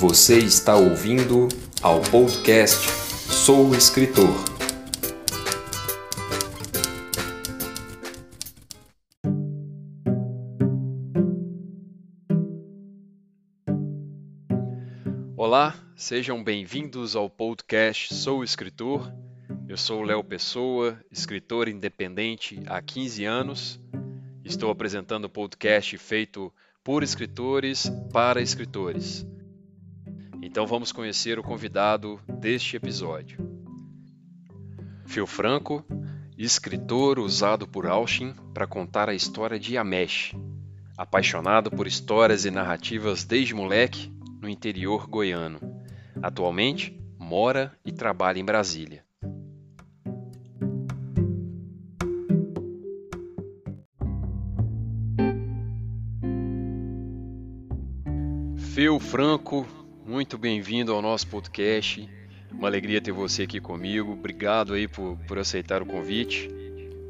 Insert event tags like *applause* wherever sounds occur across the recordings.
Você está ouvindo ao podcast Sou Escritor. Olá, sejam bem-vindos ao podcast Sou Escritor. Eu sou Léo Pessoa, escritor independente há 15 anos. Estou apresentando o podcast feito por escritores para escritores. Então vamos conhecer o convidado deste episódio. Phil Franco, escritor usado por Austin para contar a história de Yamesh, apaixonado por histórias e narrativas desde moleque no interior goiano. Atualmente mora e trabalha em Brasília. Feu Franco, muito bem-vindo ao nosso podcast. Uma alegria ter você aqui comigo. Obrigado aí por, por aceitar o convite.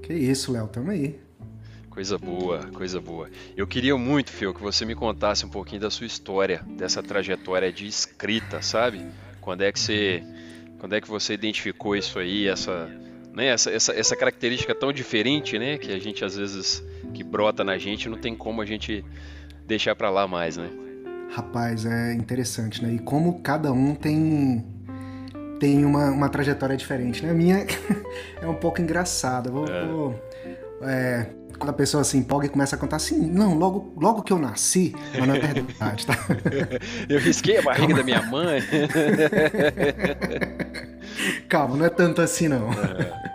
Que isso, Léo, tamo aí. Coisa boa, coisa boa. Eu queria muito, Feu, que você me contasse um pouquinho da sua história, dessa trajetória de escrita, sabe? Quando é que você, quando é que você identificou isso aí, essa, né, essa, essa, essa característica tão diferente, né, que a gente às vezes que brota na gente, não tem como a gente deixar para lá mais, né? Rapaz, é interessante, né? E como cada um tem tem uma, uma trajetória diferente, né? A minha *laughs* é um pouco engraçada. Vou, é. Vou, é, quando a pessoa se empolga e começa a contar assim, não, logo, logo que eu nasci, mas não é verdade, tá? *laughs* eu risquei a barriga Calma. da minha mãe. *laughs* Calma, não é tanto assim não. É.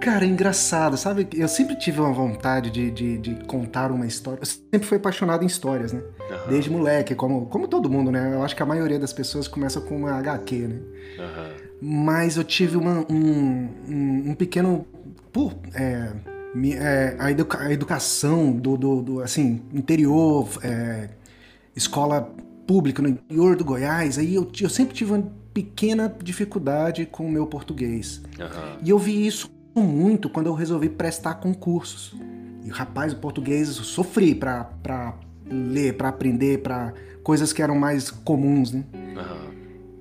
Cara, é engraçado, sabe? Eu sempre tive uma vontade de, de, de, contar uma história. Eu sempre fui apaixonado em histórias, né? Uhum. Desde moleque, como, como todo mundo, né? Eu acho que a maioria das pessoas começa com uma HQ, né? Uhum. Mas eu tive uma, um, um, um, pequeno. Por, é, é, a, educa, a, educação do, do, do assim, interior, é, escola pública no interior do Goiás, aí eu, eu sempre tive uma pequena dificuldade com o meu português. Uhum. E eu vi isso muito quando eu resolvi prestar concursos. E rapaz, o português eu sofri para ler, para aprender, para coisas que eram mais comuns, né? Uhum.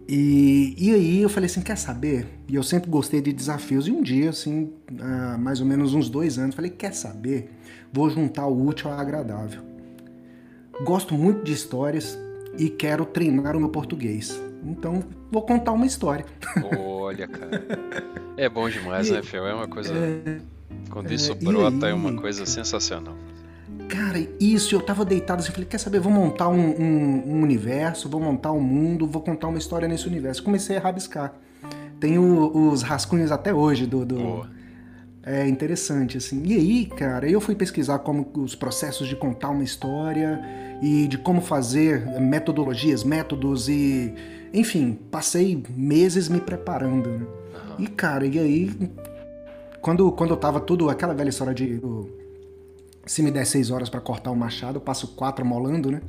E, e aí eu falei assim, quer saber? E eu sempre gostei de desafios. E um dia, assim, há mais ou menos uns dois anos, falei, quer saber? Vou juntar o útil ao agradável. Gosto muito de histórias e quero treinar o meu português. Então, vou contar uma história. Olha, cara. É bom demais, *laughs* e, né, Fel? É uma coisa. É, Quando isso é, brota, aí, é uma coisa sensacional. Cara, isso, eu tava deitado assim, falei, quer saber, vou montar um, um, um, universo, vou montar um mundo, vou contar uma história nesse universo. Comecei a rabiscar. Tenho os rascunhos até hoje do... do... É interessante, assim. E aí, cara, eu fui pesquisar como os processos de contar uma história e de como fazer metodologias, métodos e... Enfim, passei meses me preparando, né? Uhum. E, cara, e aí... Quando, quando eu tava tudo... Aquela velha história de... Se me der seis horas para cortar o machado, eu passo quatro molando, né?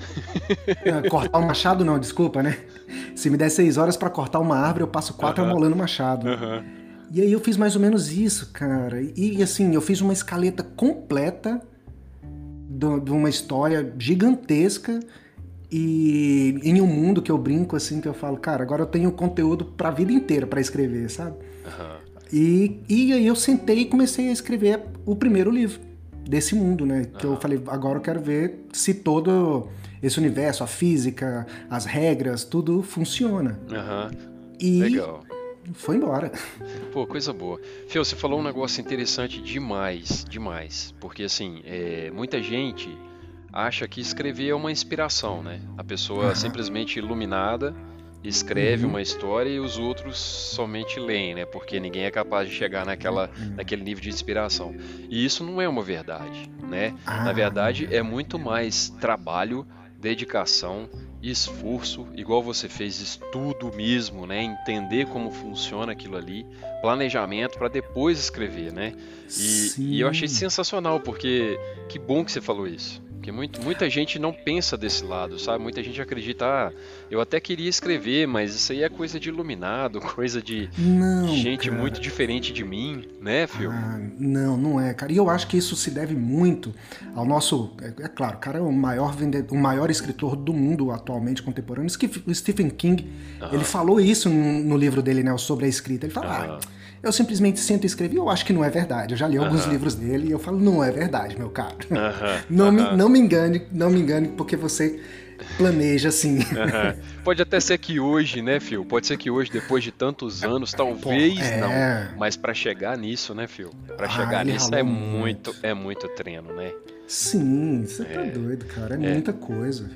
*laughs* cortar o machado não, desculpa, né? Se me der seis horas para cortar uma árvore, eu passo quatro amolando o machado. E aí eu fiz mais ou menos isso, cara. E assim, eu fiz uma escaleta completa de uma história gigantesca e em um mundo que eu brinco assim, que eu falo, cara, agora eu tenho conteúdo pra vida inteira para escrever, sabe? Uhum. E, e aí eu sentei e comecei a escrever o primeiro livro desse mundo, né? Que eu falei, agora eu quero ver se todo esse universo, a física, as regras, tudo funciona. Aham. E Legal. foi embora. Pô, coisa boa. Fio, você falou um negócio interessante demais, demais. Porque assim, é, muita gente acha que escrever é uma inspiração, né? A pessoa simplesmente iluminada escreve uhum. uma história e os outros somente leem, né? Porque ninguém é capaz de chegar naquela, uhum. naquele nível de inspiração. E isso não é uma verdade, né? Ah. Na verdade, é muito mais trabalho, dedicação, esforço, igual você fez estudo mesmo, né? Entender como funciona aquilo ali, planejamento para depois escrever, né? E, e, eu achei sensacional porque que bom que você falou isso Porque muito, muita gente não pensa desse lado, sabe? Muita gente acredita, ah, eu até queria escrever, mas isso aí é coisa de iluminado, *laughs* coisa de Não, gente cara. muito diferente de mim, né, Phil? Ah, não, não é, cara. E eu acho que isso se deve muito ao nosso. É, é claro, o cara é o maior vendedor, o maior escritor do mundo atualmente contemporâneo. Stephen King, ele falou isso no, no livro dele, né? Sobre a escrita. Ele fala, Aham. ah, eu simplesmente sento e escrevi. Eu acho que não é verdade. Eu já li alguns livros dele e eu falo, não é verdade, meu caro. Aham, *laughs* Não, me, aham. não me engane, não me engane, porque você planeja assim. *laughs* Pode até ser que hoje, né, Phil? Pode ser que hoje, depois de tantos anos, talvez é. não. Mas pra chegar nisso, né, Phil? Ah, chegar nisso é muito, muito. é muito treino, né? Sim, você tá doido, cara. É, muita coisa.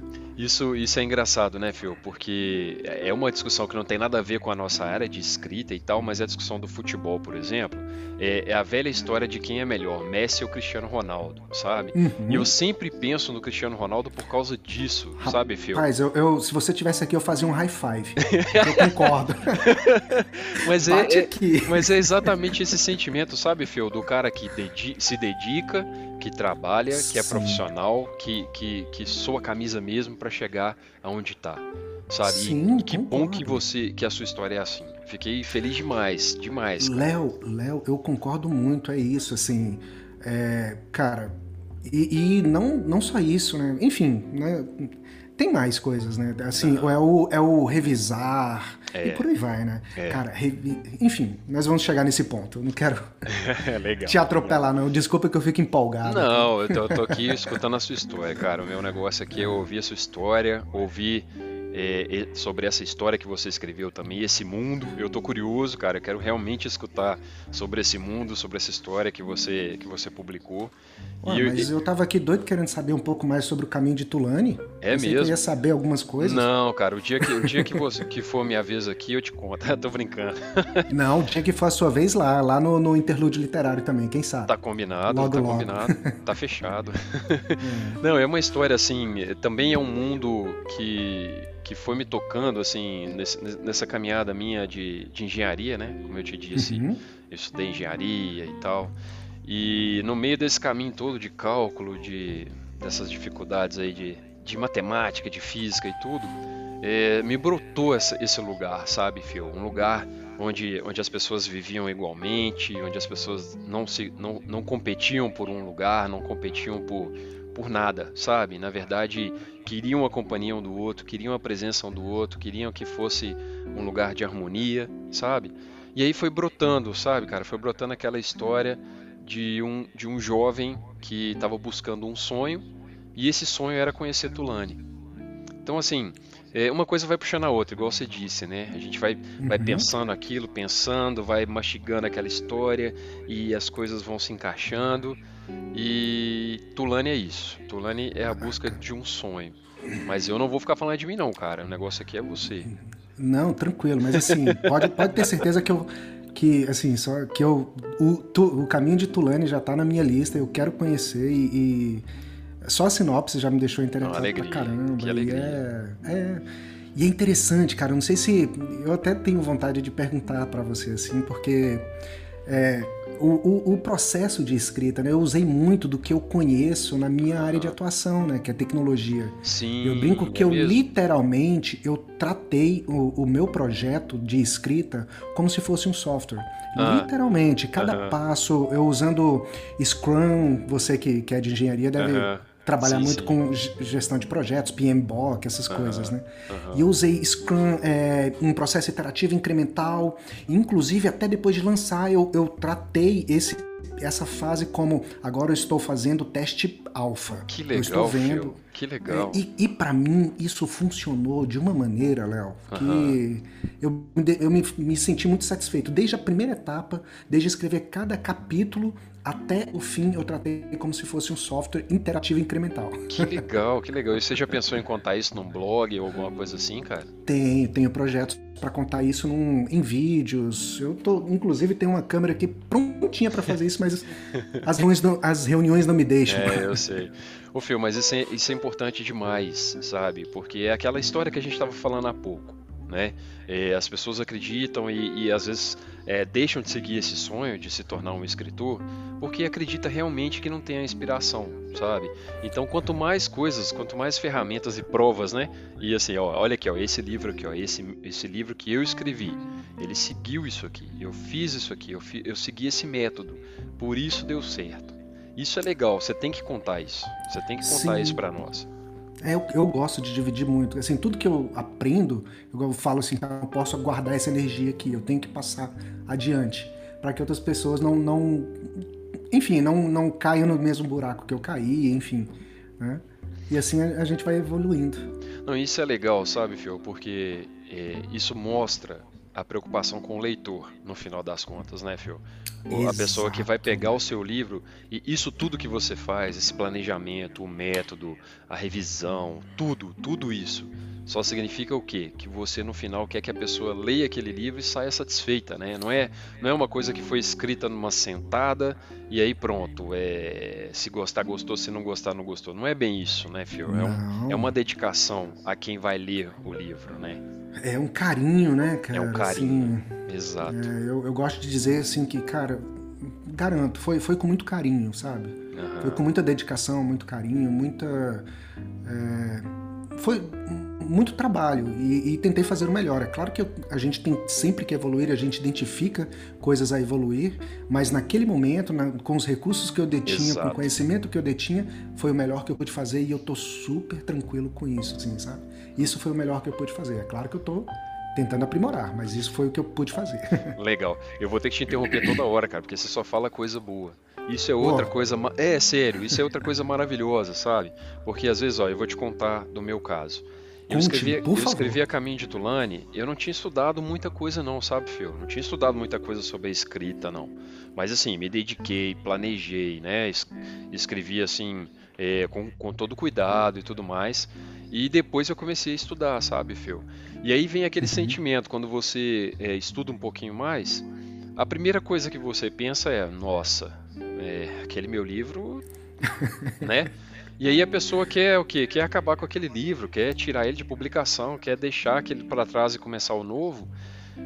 Isso, isso é engraçado, né, Phil? Porque é uma discussão que não tem nada a ver com a nossa área de escrita e tal, mas é a discussão do futebol, por exemplo. É, é a velha história de quem é melhor, Messi ou Cristiano Ronaldo, sabe? Uhum. E eu sempre penso no Cristiano Ronaldo por causa disso, sabe, Phil? Rapaz, eu, eu- se você tivesse aqui, eu fazia um high five. *laughs* eu concordo. *laughs* Mas é, é- mas é exatamente esse sentimento, sabe, Phil? Do cara que dedi- se dedica, que trabalha, que é Sim. profissional, que, que, que soa a camisa mesmo pra chegar aonde tá. Sabe? Sim, e que bom concordo. que você que a sua história é assim. Fiquei feliz demais, demais. cara. Léo, Léo, eu concordo muito, é isso, assim. é, cara, e, e não, não só isso, né? Enfim, né? Tem mais coisas, né? Assim, é, o, é o revisar e por aí vai, né? É. Cara, enfim, nós vamos chegar nesse ponto. Eu não quero *laughs* É legal. te atropelar, não. Desculpa que eu fico empolgado. Não, eu tô, eu tô aqui escutando a sua história, cara. O meu negócio aqui é ouvir a sua história, ouvir é, é, sobre essa história que você escreveu também, esse mundo. Eu tô curioso, cara. Eu quero realmente escutar sobre esse mundo, sobre essa história que você que você publicou. Ué, eu- mas eu tava aqui doido querendo saber um pouco mais sobre o caminho de Tulane. É Pensei que mesmo? Eu ia saber algumas coisas. Não, cara, o dia que, o dia que, você, que for minha vez aqui, eu te conto. *laughs* tô brincando. *laughs* Não, tinha que for a sua vez lá, lá no, no interlúdio literário também, quem sabe? Tá combinado, Logo, tá logo. combinado, *laughs* tá fechado. Não, é uma história assim, é- também é um mundo que, que foi me tocando assim nessa caminhada minha de, de engenharia, né? Como eu te disse, Uhum. eu estudei engenharia e tal. E no meio desse caminho todo de cálculo, de dessas dificuldades aí de, de matemática, de física e tudo, é, me brotou essa- esse lugar, sabe, Phil? Um lugar onde, onde as pessoas viviam igualmente, onde as pessoas não, se, não, não competiam por um lugar, não competiam por, por nada, sabe? Na verdade, queriam a companhia um do outro, queriam a presença um do outro, queriam que fosse um lugar de harmonia, sabe? E aí foi brotando, sabe, cara? Foi brotando aquela história de um, de um jovem que estava buscando um sonho e esse sonho era conhecer Tulane. Então, assim, é, uma coisa vai puxando a outra, igual você disse, né? A gente vai, vai Uhum. pensando aquilo, pensando, vai mastigando aquela história e as coisas vão se encaixando. E Tulane é isso. Tulane é a busca de um sonho. Mas eu não vou ficar falando de mim, não, cara. O negócio aqui é você. Não, tranquilo, mas assim, pode, pode ter certeza que eu. Que, assim, só que eu. O, tu- o caminho de Tulane já tá na minha lista, eu quero conhecer e. e só a sinopse já me deixou interessado alegria, pra caramba. que e alegria. é, é. E é interessante, cara. eu Não sei se. Eu até tenho vontade de perguntar pra você, assim, porque. é, o, o, o processo de escrita, né? Eu usei muito do que eu conheço na minha área de atuação, né? Que é tecnologia. Sim. Eu brinco que é eu mesmo? literalmente eu tratei o, o meu projeto de escrita como se fosse um software. Ah. Literalmente, cada Aham. passo, eu usando Scrum, você que, que é de engenharia deve Aham. Trabalhar Sim, muito sim. com gestão de projetos, PMBOK, essas coisas, né? aham. E eu usei Scrum, é, um processo iterativo incremental, inclusive até depois de lançar eu, eu tratei esse essa fase como agora eu estou fazendo teste alfa. Que eu estou legal, vendo Phil. Que legal. é, e, e para mim isso funcionou de uma maneira, Léo, que eu, me de- eu me, me senti muito satisfeito. Desde a primeira etapa, desde escrever cada capítulo até o fim, eu tratei como se fosse um software interativo incremental. Que legal, que legal. E você já pensou em contar isso num blog ou alguma coisa assim, cara? Tenho, tenho projetos para contar isso num- em vídeos. Eu tô, inclusive, tenho uma câmera aqui prontinha para fazer isso, mas as reuniões não, as reuniões não me deixam. É, eu sei. Ô, Phil, mas isso é, isso é importante demais, sabe? Porque é aquela história que a gente estava falando há pouco, né? É, as pessoas acreditam e, e às vezes é, deixam de seguir esse sonho de se tornar um escritor porque acredita realmente que não tem a inspiração, sabe? Então, quanto mais coisas, quanto mais ferramentas e provas, né? E assim, ó, olha aqui, ó, esse livro aqui, ó, esse, esse livro que eu escrevi, ele seguiu isso aqui, eu fiz isso aqui, eu, fi, eu segui esse método, por isso deu certo. Isso é legal, você tem que contar isso, você tem que contar Sim. isso para nós. É, eu, eu, gosto de dividir muito. Assim, tudo que eu aprendo, eu falo assim, eu posso guardar essa energia aqui, eu tenho que passar adiante para que outras pessoas não, não enfim, não, não caiam no mesmo buraco que eu caí, enfim, né? E assim a, a gente vai evoluindo. Não, isso é legal, sabe, Fio? Porque é, isso mostra a preocupação com o leitor, no final das contas, né, Fio? Exato. A pessoa que vai pegar o seu livro e isso tudo que você faz, esse planejamento, o método, a revisão, tudo, tudo isso só significa o quê? Que você no final quer que a pessoa leia aquele livro e saia satisfeita, né? Não é, não é uma coisa que foi escrita numa sentada e aí pronto, é, se gostar gostou, se não gostar não gostou. Não é bem isso, né, Fio? É, um, é uma dedicação a quem vai ler o livro, né? É um carinho, né, cara? É um carinho, assim, exato. É, eu, eu gosto de dizer assim que, cara, garanto, foi, foi com muito carinho, sabe? Uhum. Foi com muita dedicação, muito carinho, muita... É, foi muito trabalho e, e, tentei fazer o melhor. É claro que eu, a gente tem sempre que evoluir, a gente identifica coisas a evoluir, mas naquele momento, na, com os recursos que eu detinha, Exato. com o conhecimento que eu detinha, foi o melhor que eu pude fazer e eu tô super tranquilo com isso, assim, sabe? Isso foi o melhor que eu pude fazer. É claro que eu tô tentando aprimorar, mas isso foi o que eu pude fazer. *laughs* Legal. Eu vou ter que te interromper toda hora, cara, porque você só fala coisa boa. Isso é outra oh. coisa. É, sério, isso é outra coisa maravilhosa, sabe? Porque às vezes, ó, eu vou te contar do meu caso. Eu escrevi, eu escrevi a Caminho de Tulane, eu não tinha estudado muita coisa não, sabe, Phil? Não tinha estudado muita coisa sobre a escrita, não. Mas assim, me dediquei, planejei, né? Escrevi assim, é, com, com todo cuidado e tudo mais. E depois eu comecei a estudar, sabe, Phil? E aí vem aquele uhum. sentimento, quando você é, estuda um pouquinho mais, a primeira coisa que você pensa é, nossa, é, aquele meu livro, né? *laughs* E aí a pessoa quer o quê? Quer acabar com aquele livro, quer tirar ele de publicação, quer deixar aquele para trás e começar o novo.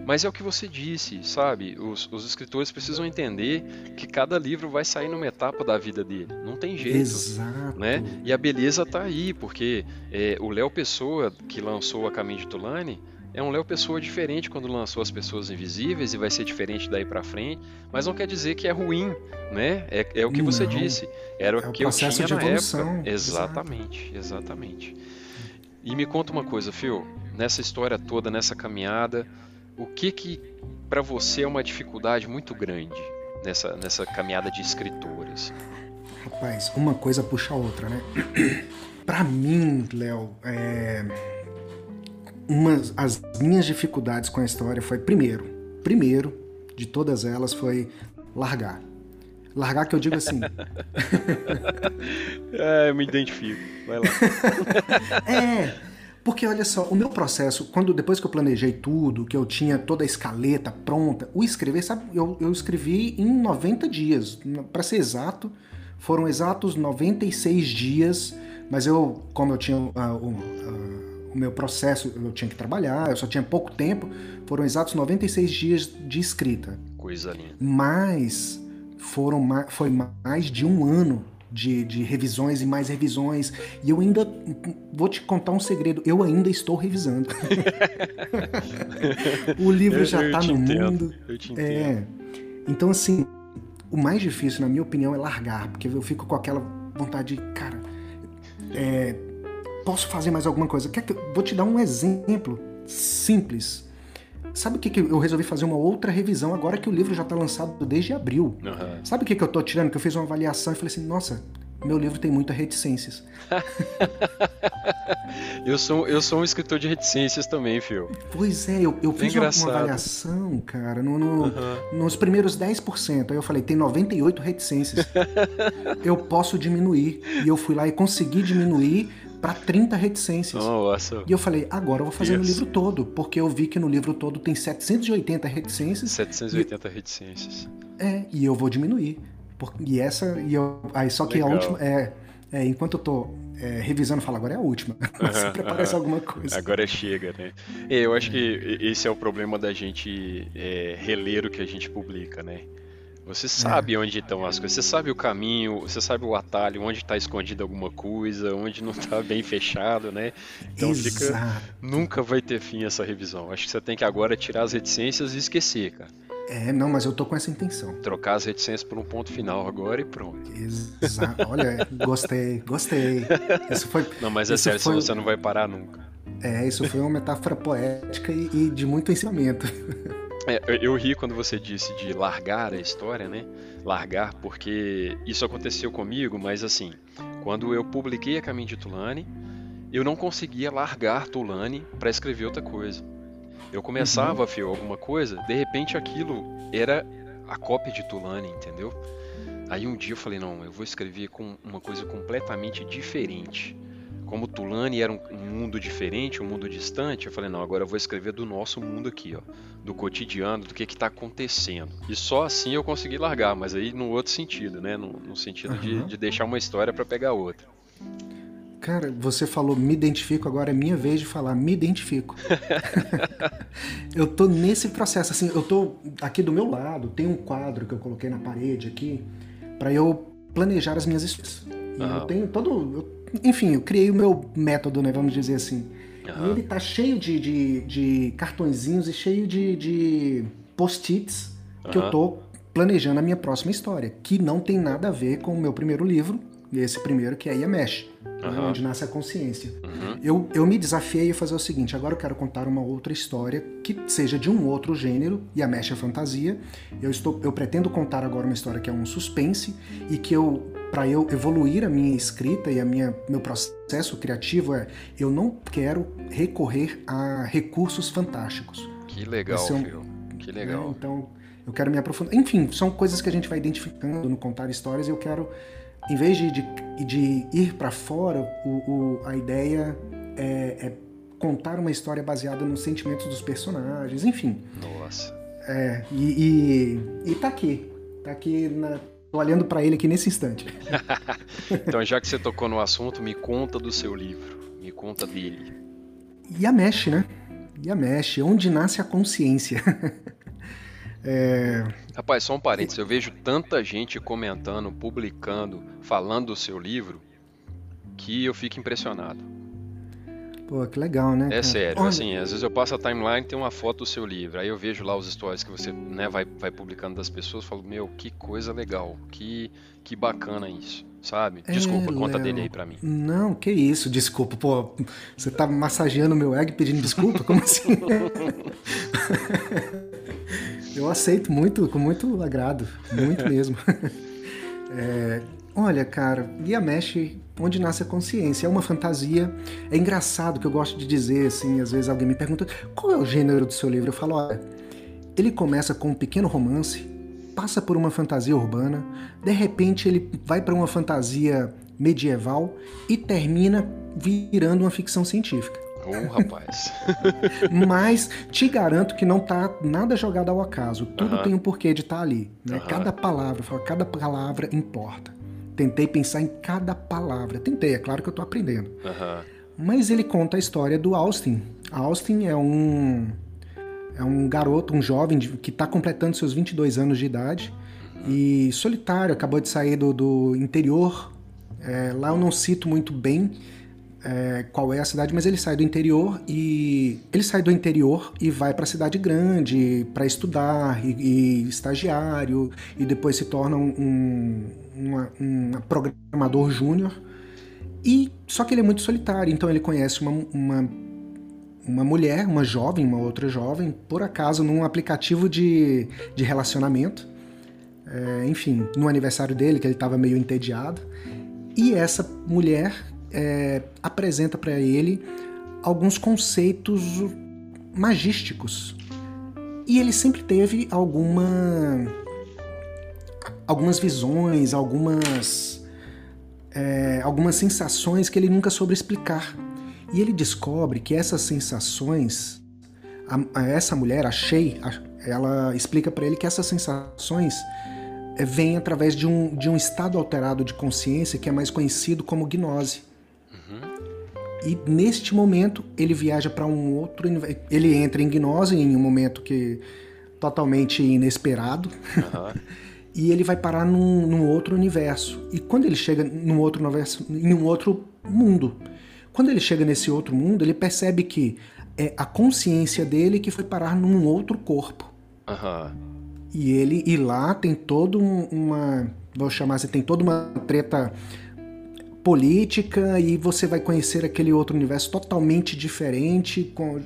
Mas é o que você disse, sabe? Os, os, escritores precisam entender que cada livro vai sair numa etapa da vida dele. Não tem jeito. Exato. Né? E a beleza está aí, porque é, o Léo Pessoa, que lançou A Caminho de Tulane, é um Léo Pessoa diferente quando lançou As Pessoas Invisíveis e vai ser diferente daí para frente, mas não quer dizer que é ruim, né? É, é o que você disse. Era é o que eu tinha na evolução. época. Exatamente, exatamente. E me conta uma coisa, Phil, nessa história toda, nessa caminhada, o que que para você é uma dificuldade muito grande nessa, nessa caminhada de escritores? Rapaz, uma coisa puxa a outra, né? *clears throat* para mim, Léo, é uma, as minhas dificuldades com a história foi primeiro, primeiro de todas elas foi largar. Largar que eu digo assim. *laughs* é, eu me identifico. Vai lá. *laughs* é, porque olha só, o meu processo, quando depois que eu planejei tudo, que eu tinha toda a escaleta pronta, o escrever, sabe, eu, eu escrevi em 90 dias, para ser exato, foram exatos 96 dias, mas eu, como eu tinha uh, uh, uh, o meu processo, eu tinha que trabalhar, eu só tinha pouco tempo, foram exatos 96 dias de escrita. Coisa linda. Mas foram foi mais de um ano de, de, revisões e mais revisões. E eu ainda vou te contar um segredo, eu ainda estou revisando. *laughs* o livro eu, já está no entendo, mundo. Eu te entendo. É. Então, assim, o mais difícil, na minha opinião, é largar, porque eu fico com aquela vontade de, cara, é, posso fazer mais alguma coisa? Quer que vou te dar um exemplo simples. Sabe o que, que eu resolvi fazer uma outra revisão agora que o livro já está lançado desde abril? Uhum. Sabe o que, que eu estou tirando? Que eu fiz uma avaliação e falei assim, nossa, meu livro tem muitas reticências. *laughs* eu, sou, eu sou um escritor de reticências também, Phil. Pois é, eu, eu fiz uma, uma, avaliação, cara, no, no uhum. nos primeiros 10%. Aí eu falei, tem 98 reticências. *laughs* eu posso diminuir. E eu fui lá e consegui diminuir para 30 reticências. Nossa. E eu falei, agora eu vou fazer no livro todo, porque eu vi que no livro todo tem 780 reticências. 780 e... reticências. É, e eu vou diminuir. E essa, e eu, aí só que Legal. a última, é, É, enquanto eu tô é, revisando, falo, agora é a última. *laughs* Mas sempre aparece alguma coisa. Agora chega, né? Eu acho que esse é o problema da gente é, reler o que a gente publica, né? Você sabe é. onde estão as coisas, você sabe o caminho, você sabe o atalho, onde está escondida alguma coisa, onde não está bem fechado, né? Então Exato. fica. Nunca vai ter fim essa revisão. Acho que você tem que agora tirar as reticências e esquecer, cara. É, não, mas eu tô com essa intenção. Trocar as reticências por um ponto final agora e pronto. Exato. *laughs* Olha, gostei, gostei. Isso foi. Não, mas é sério, foi... você não vai parar nunca. É, isso foi uma metáfora poética e, e de muito ensinamento. *laughs* É, eu ri quando você disse de largar a história, né? Largar, porque isso aconteceu comigo, mas assim, quando eu publiquei a Caminho de Tulane, eu não conseguia largar Tulane para escrever outra coisa. Eu começava uhum. a fio alguma coisa, de repente aquilo era a cópia de Tulane, entendeu? Aí um dia eu falei, não, eu vou escrever com uma coisa completamente diferente. Como Tulane era um, mundo diferente, um mundo distante, eu falei, não, agora eu vou escrever do nosso mundo aqui, ó, do cotidiano, do que está acontecendo. E só assim eu consegui largar, mas aí no outro sentido, né? No, no sentido uhum. de, de deixar uma história para pegar outra. Cara, você falou me identifico, agora é minha vez de falar me identifico. *laughs* eu tô nesse processo, assim, eu tô aqui do meu lado, tem um quadro que eu coloquei na parede aqui para eu planejar as minhas histórias. Uhum. Eu tenho todo. Eu, enfim, eu criei o meu método, né? Vamos dizer assim. Uhum. E ele tá cheio de, de, de cartõezinhos e cheio de, de post-its que eu tô planejando a minha próxima história, que não tem nada a ver com o meu primeiro livro, esse primeiro que é Yamesh, uhum. onde nasce a consciência. Uhum. Eu, eu me desafiei a fazer o seguinte: agora eu quero contar uma outra história que seja de um outro gênero, Yamesh é fantasia. Eu, estou, eu pretendo contar agora uma história que é um suspense e que eu para eu evoluir a minha escrita e a minha meu processo criativo é eu não quero recorrer a recursos fantásticos. Que legal, é um, Que legal. Né? Então, eu quero me aprofundar. Enfim, são coisas que a gente vai identificando no contar histórias e eu quero em vez de, de, de ir para fora, o, o, a ideia é, é, contar uma história baseada nos sentimentos dos personagens, enfim. Nossa. É, e, e, e tá aqui. Tá aqui na, Tô olhando para ele aqui nesse instante. *laughs* então, já que você tocou no assunto, me conta do seu livro. Me conta dele. Yamesh, né? Yamesh, onde nasce a consciência. *laughs* É... Rapaz, só um parênteses. Eu vejo tanta gente comentando, publicando, falando do seu livro, que eu fico impressionado. Pô, que legal, né? É cara? sério, Olha... assim, às vezes eu passo a timeline tem uma foto do seu livro, aí eu vejo lá os stories que você né, vai, vai publicando das pessoas, falo, meu, que coisa legal, que, que bacana isso, sabe? É, desculpa, é, conta Léo. dele aí pra mim. Não, que isso, desculpa, pô, você tá massageando meu ego pedindo desculpa? Como assim? *laughs* Eu aceito muito, com muito agrado, muito mesmo. *laughs* é, olha, cara, Mesh, onde nasce a consciência, é uma fantasia. É engraçado que eu gosto de dizer, assim, às vezes alguém me pergunta qual é o gênero do seu livro. Eu falo, olha, ele começa com um pequeno romance, passa por uma fantasia urbana, de repente ele vai para uma fantasia medieval e termina virando uma ficção científica. Oh, rapaz. *laughs* Mas te garanto que não tá nada jogado ao acaso. Tudo uh -huh. tem um porquê de estar tá ali. Né? Uh -huh. Cada palavra, cada palavra importa. Tentei pensar em cada palavra. Tentei, é claro que eu tô aprendendo. Mas ele conta a história do Austin. Austin é um é um garoto, um jovem que está completando seus 22 anos de idade e solitário, acabou de sair do, do interior. É, lá eu não cito muito bem, é, qual é a cidade, mas ele sai do interior e ele sai do interior e vai para a cidade grande para estudar e, e, estagiário e depois se torna um, um, um programador júnior e só que ele é muito solitário, então ele conhece uma, uma uma mulher, uma jovem, uma outra jovem, por acaso num aplicativo de, de relacionamento. É, enfim, no aniversário dele, que ele estava meio entediado. E essa mulher é, apresenta para ele alguns conceitos magísticos. E ele sempre teve alguma, algumas visões, algumas, é, algumas sensações que ele nunca soube explicar. E ele descobre que essas sensações, a, a essa mulher, a Shay, ela explica para ele que essas sensações é, vem através de um, de um estado alterado de consciência que é mais conhecido como gnose. E neste momento ele viaja para um outro. Ele entra em gnose em um momento que totalmente inesperado. Uhum. *laughs* e ele vai parar num, num, outro universo. E quando ele chega num outro universo, em um outro mundo, quando ele chega nesse outro mundo, ele percebe que é a consciência dele que foi parar num outro corpo. Uhum. E ele e lá tem todo uma, vou chamar assim, tem toda uma treta política e você vai conhecer aquele outro universo totalmente diferente com,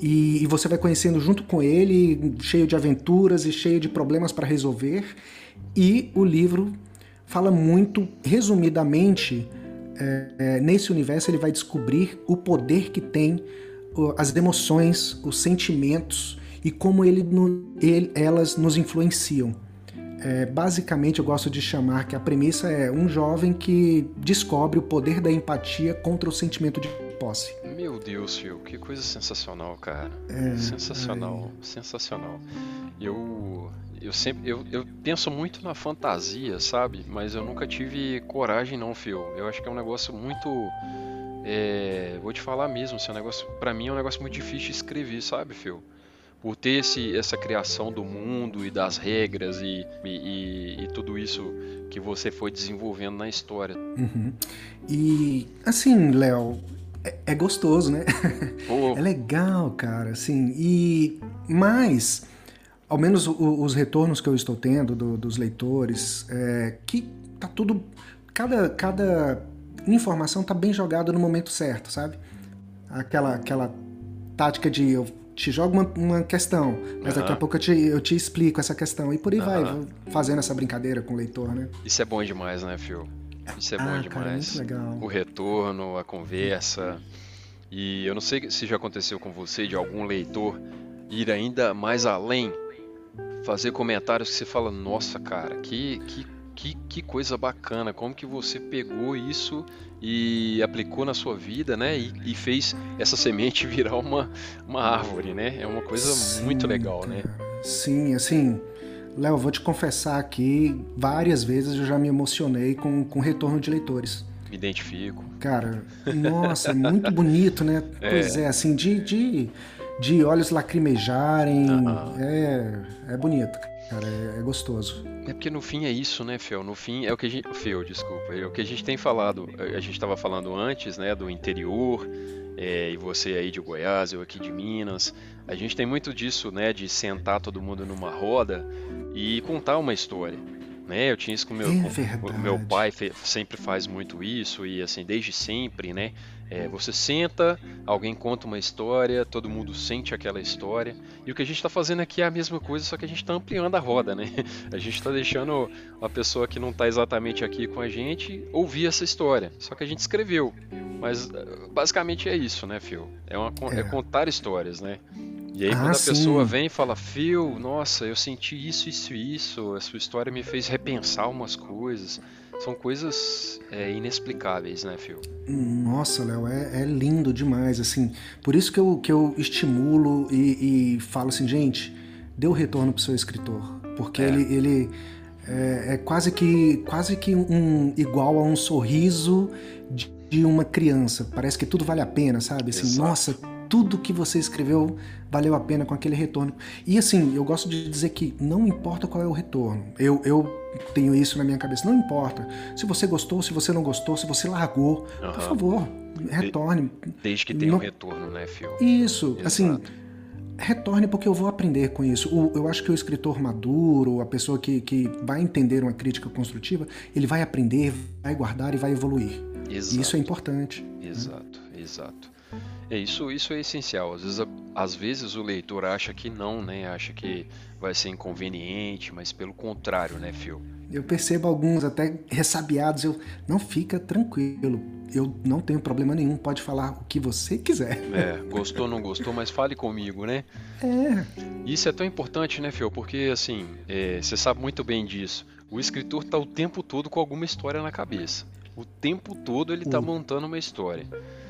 e, e você vai conhecendo junto com ele, cheio de aventuras e cheio de problemas para resolver. E o livro fala muito, resumidamente, é, é, nesse universo ele vai descobrir o poder que tem as emoções, os sentimentos e como ele, ele, elas nos influenciam. É, basicamente, eu gosto de chamar que a premissa é um jovem que descobre o poder da empatia contra o sentimento de posse. Meu Deus, Phil, que coisa sensacional, cara. É, sensacional, é. sensacional. Eu, eu sempre, eu, eu penso muito na fantasia, sabe? Mas eu nunca tive coragem, não, Phil. Eu acho que é um negócio muito é, vou te falar mesmo, é um negócio, para mim é um negócio muito difícil de escrever, sabe, Phil? Por ter esse, essa criação do mundo e das regras e, e, e tudo isso que você foi desenvolvendo na história. Uhum. E assim, Léo, é, é, gostoso, né? *laughs* Oh. É legal, cara, assim. E mas, ao menos o, os retornos que eu estou tendo do, dos leitores, é que tá tudo, cada cada informação tá bem jogada no momento certo, sabe? Aquela aquela tática de eu te jogo uma, uma questão, mas uhum. daqui a pouco eu te, eu te explico essa questão. E por aí uhum. vai, fazendo essa brincadeira com o leitor, né? Isso é bom demais, né, Phil? Isso é ah, bom demais. Cara. O retorno, a conversa. E eu não sei se já aconteceu com você de algum leitor ir ainda mais além, fazer comentários que você fala, nossa, cara, que, que que, que coisa bacana, como que você pegou isso e aplicou na sua vida, né? E, e fez essa semente *laughs* virar uma, uma árvore, né? É uma coisa Sim, muito legal, né? cara. né? Sim, assim, Léo, vou te confessar aqui, várias vezes eu já me emocionei com, com retorno de leitores. Me identifico. Cara, nossa, muito bonito, né? *laughs* É. Pois é, assim, de, de, de olhos lacrimejarem, uh -huh. é, é bonito, cara, é, é gostoso. É porque no fim é isso, né, Fel? No fim é o que a gente. Fel, desculpa. É o que a gente tem falado. A gente estava falando antes, né, do interior, é, e você aí de Goiás, eu aqui de Minas. A gente tem muito disso, né, de sentar todo mundo numa roda e contar uma história. Né? Eu tinha isso com meu, é com, meu pai sempre faz muito isso e assim desde sempre, né? É, você senta, alguém conta uma história, todo mundo sente aquela história. E o que a gente está fazendo aqui é a mesma coisa, só que a gente está ampliando a roda, né? *laughs* A gente está deixando a pessoa que não está exatamente aqui com a gente ouvir essa história. Só que a gente escreveu. Mas basicamente é isso, né, Phil? É, uma, é. é contar histórias, né? E aí, ah, quando a sim. pessoa vem e fala, Phil, nossa, eu senti isso, isso e isso, a sua história me fez repensar umas coisas. São coisas é, inexplicáveis, né, Phil? Nossa, Léo, é, é, lindo demais, assim. Por isso que eu, que eu estimulo e, e falo assim, gente, dê o retorno pro seu escritor. Porque é. ele, ele é, é, quase que, quase que um, igual a um sorriso de, de uma criança. Parece que tudo vale a pena, sabe? Assim, Exato. nossa, tudo que você escreveu valeu a pena com aquele retorno. E assim, eu gosto de dizer que não importa qual é o retorno. Eu, eu tenho isso na minha cabeça. Não importa. Se você gostou, se você não gostou, se você largou, uhum. por favor, retorne. Desde que tenha não... um retorno, né, Phil? Isso, Exato. assim. Retorne porque eu vou aprender com isso. O, eu acho que o escritor maduro, a pessoa que, que vai entender uma crítica construtiva, ele vai aprender, vai guardar e vai evoluir. Exato. E isso é importante. Exato, né? exato. É, isso, isso é essencial. Às vezes, às vezes o leitor acha que não, né? Acha que vai ser inconveniente, mas pelo contrário, né, Phil? Eu percebo alguns até ressabiados, eu não fica tranquilo. Eu não tenho problema nenhum, pode falar o que você quiser. É, gostou ou não gostou, mas fale comigo, né? É. Isso é tão importante, né, Phil? Porque assim, é, você sabe muito bem disso. O escritor está o tempo todo com alguma história na cabeça. O tempo todo ele está montando uma história.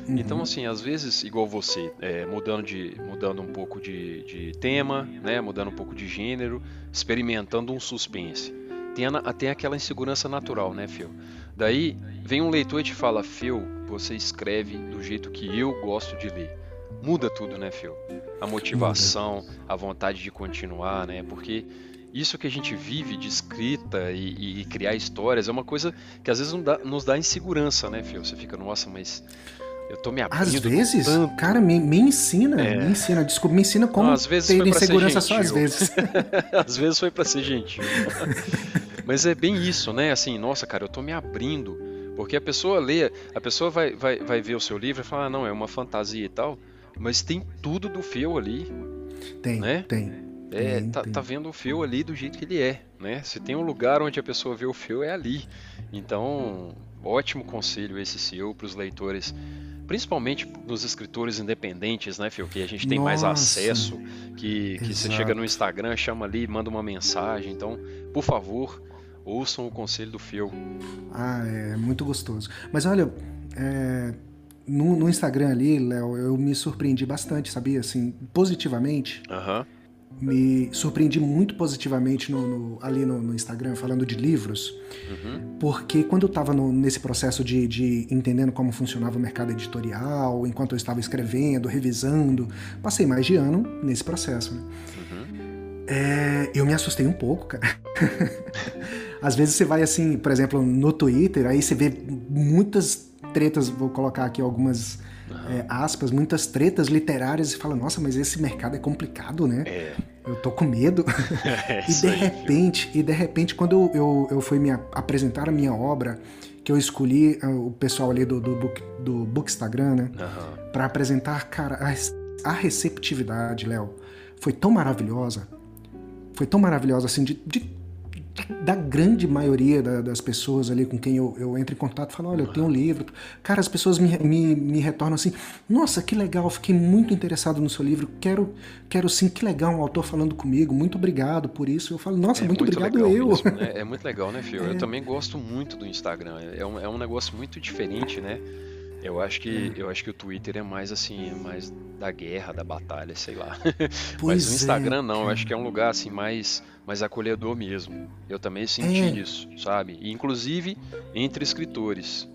Uhum. Então, assim, às vezes, igual você, é, mudando, de, mudando um pouco de, de tema, né, mudando um pouco de gênero, experimentando um suspense. tem, a, tem aquela insegurança natural, né, Phil? Daí vem um leitor e te fala, Phil, você escreve do jeito que eu gosto de ler. Muda tudo, né, Phil? A motivação, a vontade de continuar, né? Porque isso que a gente vive de escrita e, e criar histórias é uma coisa que às vezes nos dá, nos dá insegurança, né, Phil? Você fica, nossa, mas eu tô me abrindo. Às vezes, tanto. cara, me, me ensina, é. me ensina, desculpa, me ensina como Não, às vezes ter insegurança só às vezes. *laughs* *laughs* às vezes foi para ser gentil. Mas é bem isso, né? Assim, nossa, cara, eu tô me abrindo. Porque a pessoa lê, a pessoa vai, vai, vai ver o seu livro e fala, ah, não, é uma fantasia e tal, mas tem tudo do Phil ali. Tem, né? tem. É, tá, tá vendo o Phil ali do jeito que ele é, né? Se tem um lugar onde a pessoa vê o Phil, é ali. Então, ótimo conselho esse seu para os leitores principalmente nos escritores independentes, né, Fio? Que a gente tem Nossa, mais acesso, que, que você chega no Instagram, chama ali, manda uma mensagem. Então, por favor, ouçam o conselho do Fio. Ah, é muito gostoso. Mas olha, é, no, no, Instagram ali, Léo, eu me surpreendi bastante, sabia? Assim, positivamente. Aham. Uhum me surpreendi muito positivamente no, no, ali no, no, Instagram falando de livros, uhum. porque quando eu estava nesse processo de, de, entendendo como funcionava o mercado editorial, enquanto eu estava escrevendo, revisando, passei mais de ano nesse processo. Né? Uhum. É, eu me assustei um pouco, cara. *laughs* Às vezes você vai assim, por exemplo, no Twitter, aí você vê muitas tretas, vou colocar aqui algumas é, aspas, muitas tretas literárias e fala, nossa, mas esse mercado é complicado, né? É. Eu tô com medo. *laughs* É, e de repente, e de repente, quando eu, eu fui me apresentar a minha obra, que eu escolhi ah, o pessoal ali do, do, book, do book Instagram, né? Uhum. para apresentar, cara, a, a receptividade, Léo, foi tão maravilhosa. Foi tão maravilhosa, assim, de, de da grande maioria da, das pessoas ali com quem eu, eu entro em contato, falam, olha, eu tenho um livro. Cara, as pessoas me, me, me retornam assim, nossa, que legal, fiquei muito interessado no seu livro, quero, quero sim, que legal um autor falando comigo, muito obrigado por isso. Eu falo, nossa, é muito, muito obrigado eu. *laughs* É, é, muito legal, né, Fio? É. Eu também gosto muito do Instagram, é um, é um negócio muito diferente, né? Eu acho que eu acho que o Twitter é mais assim, mais da guerra, da batalha, sei lá. *laughs* Mas o Instagram é, não, eu acho que é um lugar assim mais mais acolhedor mesmo. Eu também senti é. isso, sabe? E, inclusive entre escritores.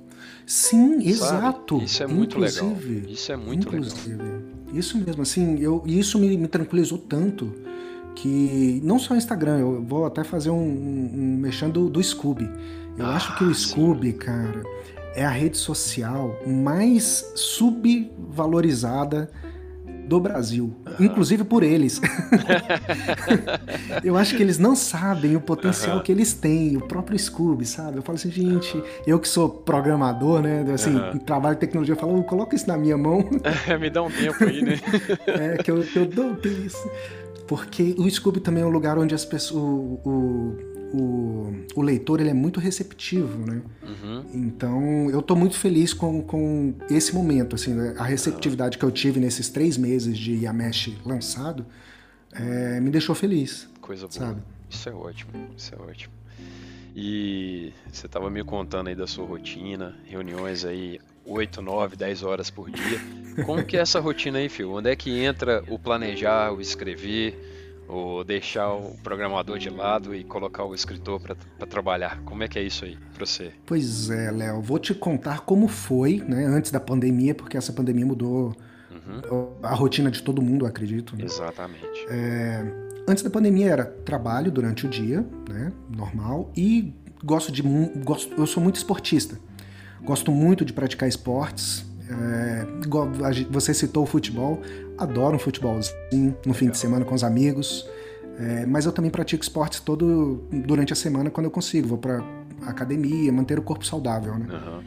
Sim, sabe? exato. Isso é muito legal. Isso é muito inclusive. legal. Isso mesmo, assim, eu, isso me, me tranquilizou tanto que não só o Instagram, eu vou até fazer um, um, um mexendo do, do Scooby. Eu ah, acho que o Scooby, sim. cara, é a rede social mais subvalorizada do Brasil, uhum. inclusive por eles. *laughs* *laughs* eu acho que eles não sabem o potencial uhum. que eles têm, o próprio Scooby, sabe? Eu falo assim, gente, uhum. eu que sou programador, né, assim, trabalho em tecnologia, eu falo, coloca isso na minha mão. *laughs* Me dá um tempo aí, né? é, que eu, que eu dou isso. Porque o Scooby também é um lugar onde as pessoas, o, o o, o leitor ele é muito receptivo, né? Uhum. Então eu estou muito feliz com, com esse momento, assim, né? a receptividade que eu tive nesses três meses de Yamesh lançado é, me deixou feliz. Coisa boa. Sabe? Isso é ótimo, isso é ótimo. E você estava me contando aí da sua rotina, reuniões aí 8, 9, 10 horas por dia. Como que é essa rotina aí, Fio? Onde é que entra o planejar, o escrever? Ou deixar o programador de lado e colocar o escritor para trabalhar? Como é que é isso aí para você? Pois é, Léo, vou te contar como foi, né, antes da pandemia, porque essa pandemia mudou uhum. a rotina de todo mundo, acredito. Né? Exatamente. É, antes da pandemia era trabalho durante o dia, né, normal, e gosto de gosto, eu sou muito esportista. Gosto muito de praticar esportes, é, você citou o futebol, adoro um futebolzinho no fim de semana com os amigos, é, mas eu também pratico esportes todo durante a semana quando eu consigo. Vou para academia, manter o corpo saudável, né? Uhum.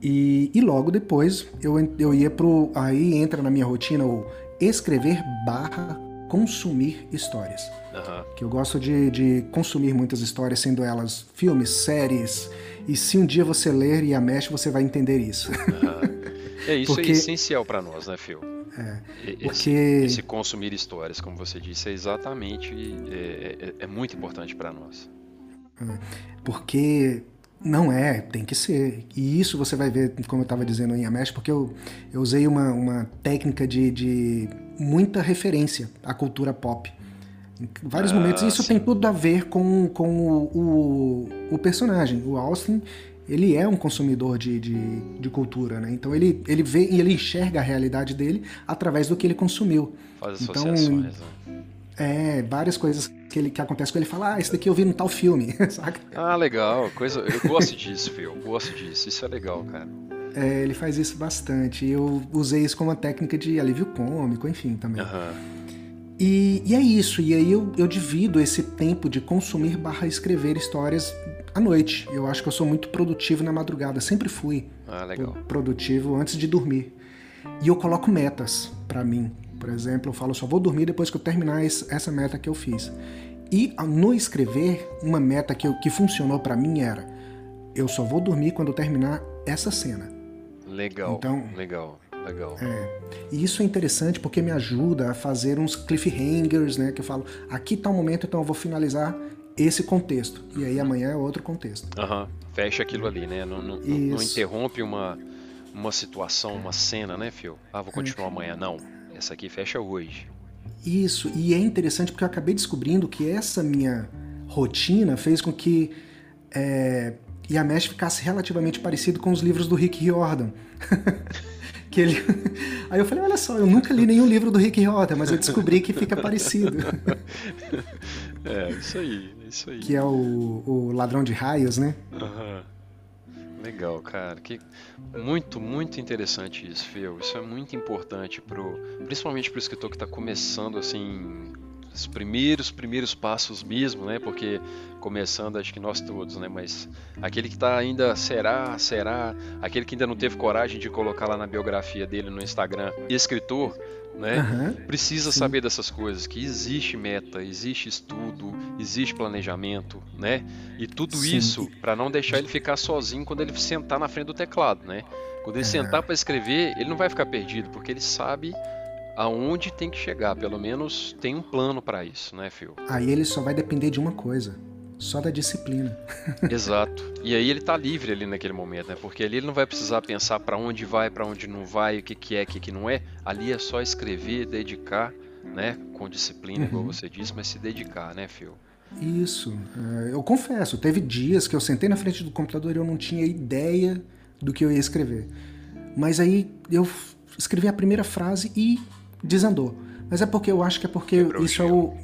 E, e, logo depois eu, eu ia pro. Aí entra na minha rotina o escrever barra consumir histórias. Uhum. Que eu gosto de, de consumir muitas histórias, sendo elas filmes, séries. E se um dia você ler e a mexe, você vai entender isso. Uhum. *laughs* É isso porque... é essencial para nós, né, Phil? É, esse, porque... esse, consumir histórias, como você disse, é exatamente é, é, é muito importante para nós. É, porque não é, tem que ser. E isso você vai ver, como eu estava dizendo em Amesh, porque eu, eu usei uma, uma técnica de, de muita referência à cultura pop. Em vários Ah, momentos. Isso sim. tem tudo a ver com, com o, o, o personagem. O Austin, ele é um consumidor de, de, de cultura, né? Então ele, ele vê e ele enxerga a realidade dele através do que ele consumiu. Faz Então, associações. né? É, várias coisas que, ele, que acontecem com ele. Fala, ah, esse daqui eu vi no tal filme, *laughs* saca? Ah, legal. Coisa... Eu gosto disso, Phil. Eu gosto disso. Isso é legal, cara. É, ele faz isso bastante. Eu usei isso como uma técnica de alívio cômico, enfim, também. Aham. E, e é isso, e aí eu, eu divido esse tempo de consumir barra escrever histórias à noite. Eu acho que eu sou muito produtivo na madrugada, sempre fui Ah, produtivo antes de dormir. E eu coloco metas pra mim. Por exemplo, eu falo, só vou dormir depois que eu terminar essa meta que eu fiz. E a- no escrever, uma meta que, eu- que funcionou pra mim era: eu só vou dormir quando eu terminar essa cena. Legal. Então- Legal. Legal. E isso é interessante porque me ajuda a fazer uns cliffhangers, né? Que eu falo, aqui tá o momento, então eu vou finalizar esse contexto. E aí amanhã é outro contexto. Aham. Fecha aquilo ali, né? Não, não, não- interrompe uma, uma situação, uma cena, né, Phil? Ah, vou continuar amanhã. Não. Essa aqui fecha hoje. Isso, e é interessante porque eu acabei descobrindo que essa minha rotina fez com que é, Yamesh ficasse relativamente parecido com os livros do Rick Riordan. *laughs* que ele... *laughs* Aí eu falei, olha só, eu nunca li nenhum livro do Rick Riordan, mas eu descobri que fica parecido. *laughs* É, isso aí. Isso aí. que é o, o Ladrão de Raios, né? Aham. Legal, cara. Que muito, muito interessante isso, Phil. Isso é muito importante pro, principalmente pro escritor que está começando assim os primeiros primeiros passos mesmo, né? Porque começando acho que nós todos, né? Mas aquele que está ainda será, será, aquele que ainda não teve coragem de colocar lá na biografia dele no Instagram, escritor, né? Aham. precisa Sim. saber dessas coisas, que existe meta, existe estudo, existe planejamento, né? E tudo Sim. isso para não deixar ele ficar sozinho quando ele sentar na frente do teclado, né? Quando ele sentar para escrever, ele não vai ficar perdido, porque ele sabe aonde tem que chegar, pelo menos tem um plano para isso, né, Phil? Aí ele só vai depender de uma coisa, só da disciplina. *laughs* *laughs* Exato. E aí ele tá livre ali naquele momento, né? Porque ali ele não vai precisar pensar para onde vai, para onde não vai, o que que é, o que que não é. Ali é só escrever, dedicar, né? Com disciplina, igual você disse, mas se dedicar, né, Phil? Isso. É, Eu confesso, teve dias que eu sentei na frente do computador e eu não tinha ideia do que eu ia escrever. Mas aí eu escrevi a primeira frase e desandou. Mas é porque eu acho que é porque Quebrou isso é o.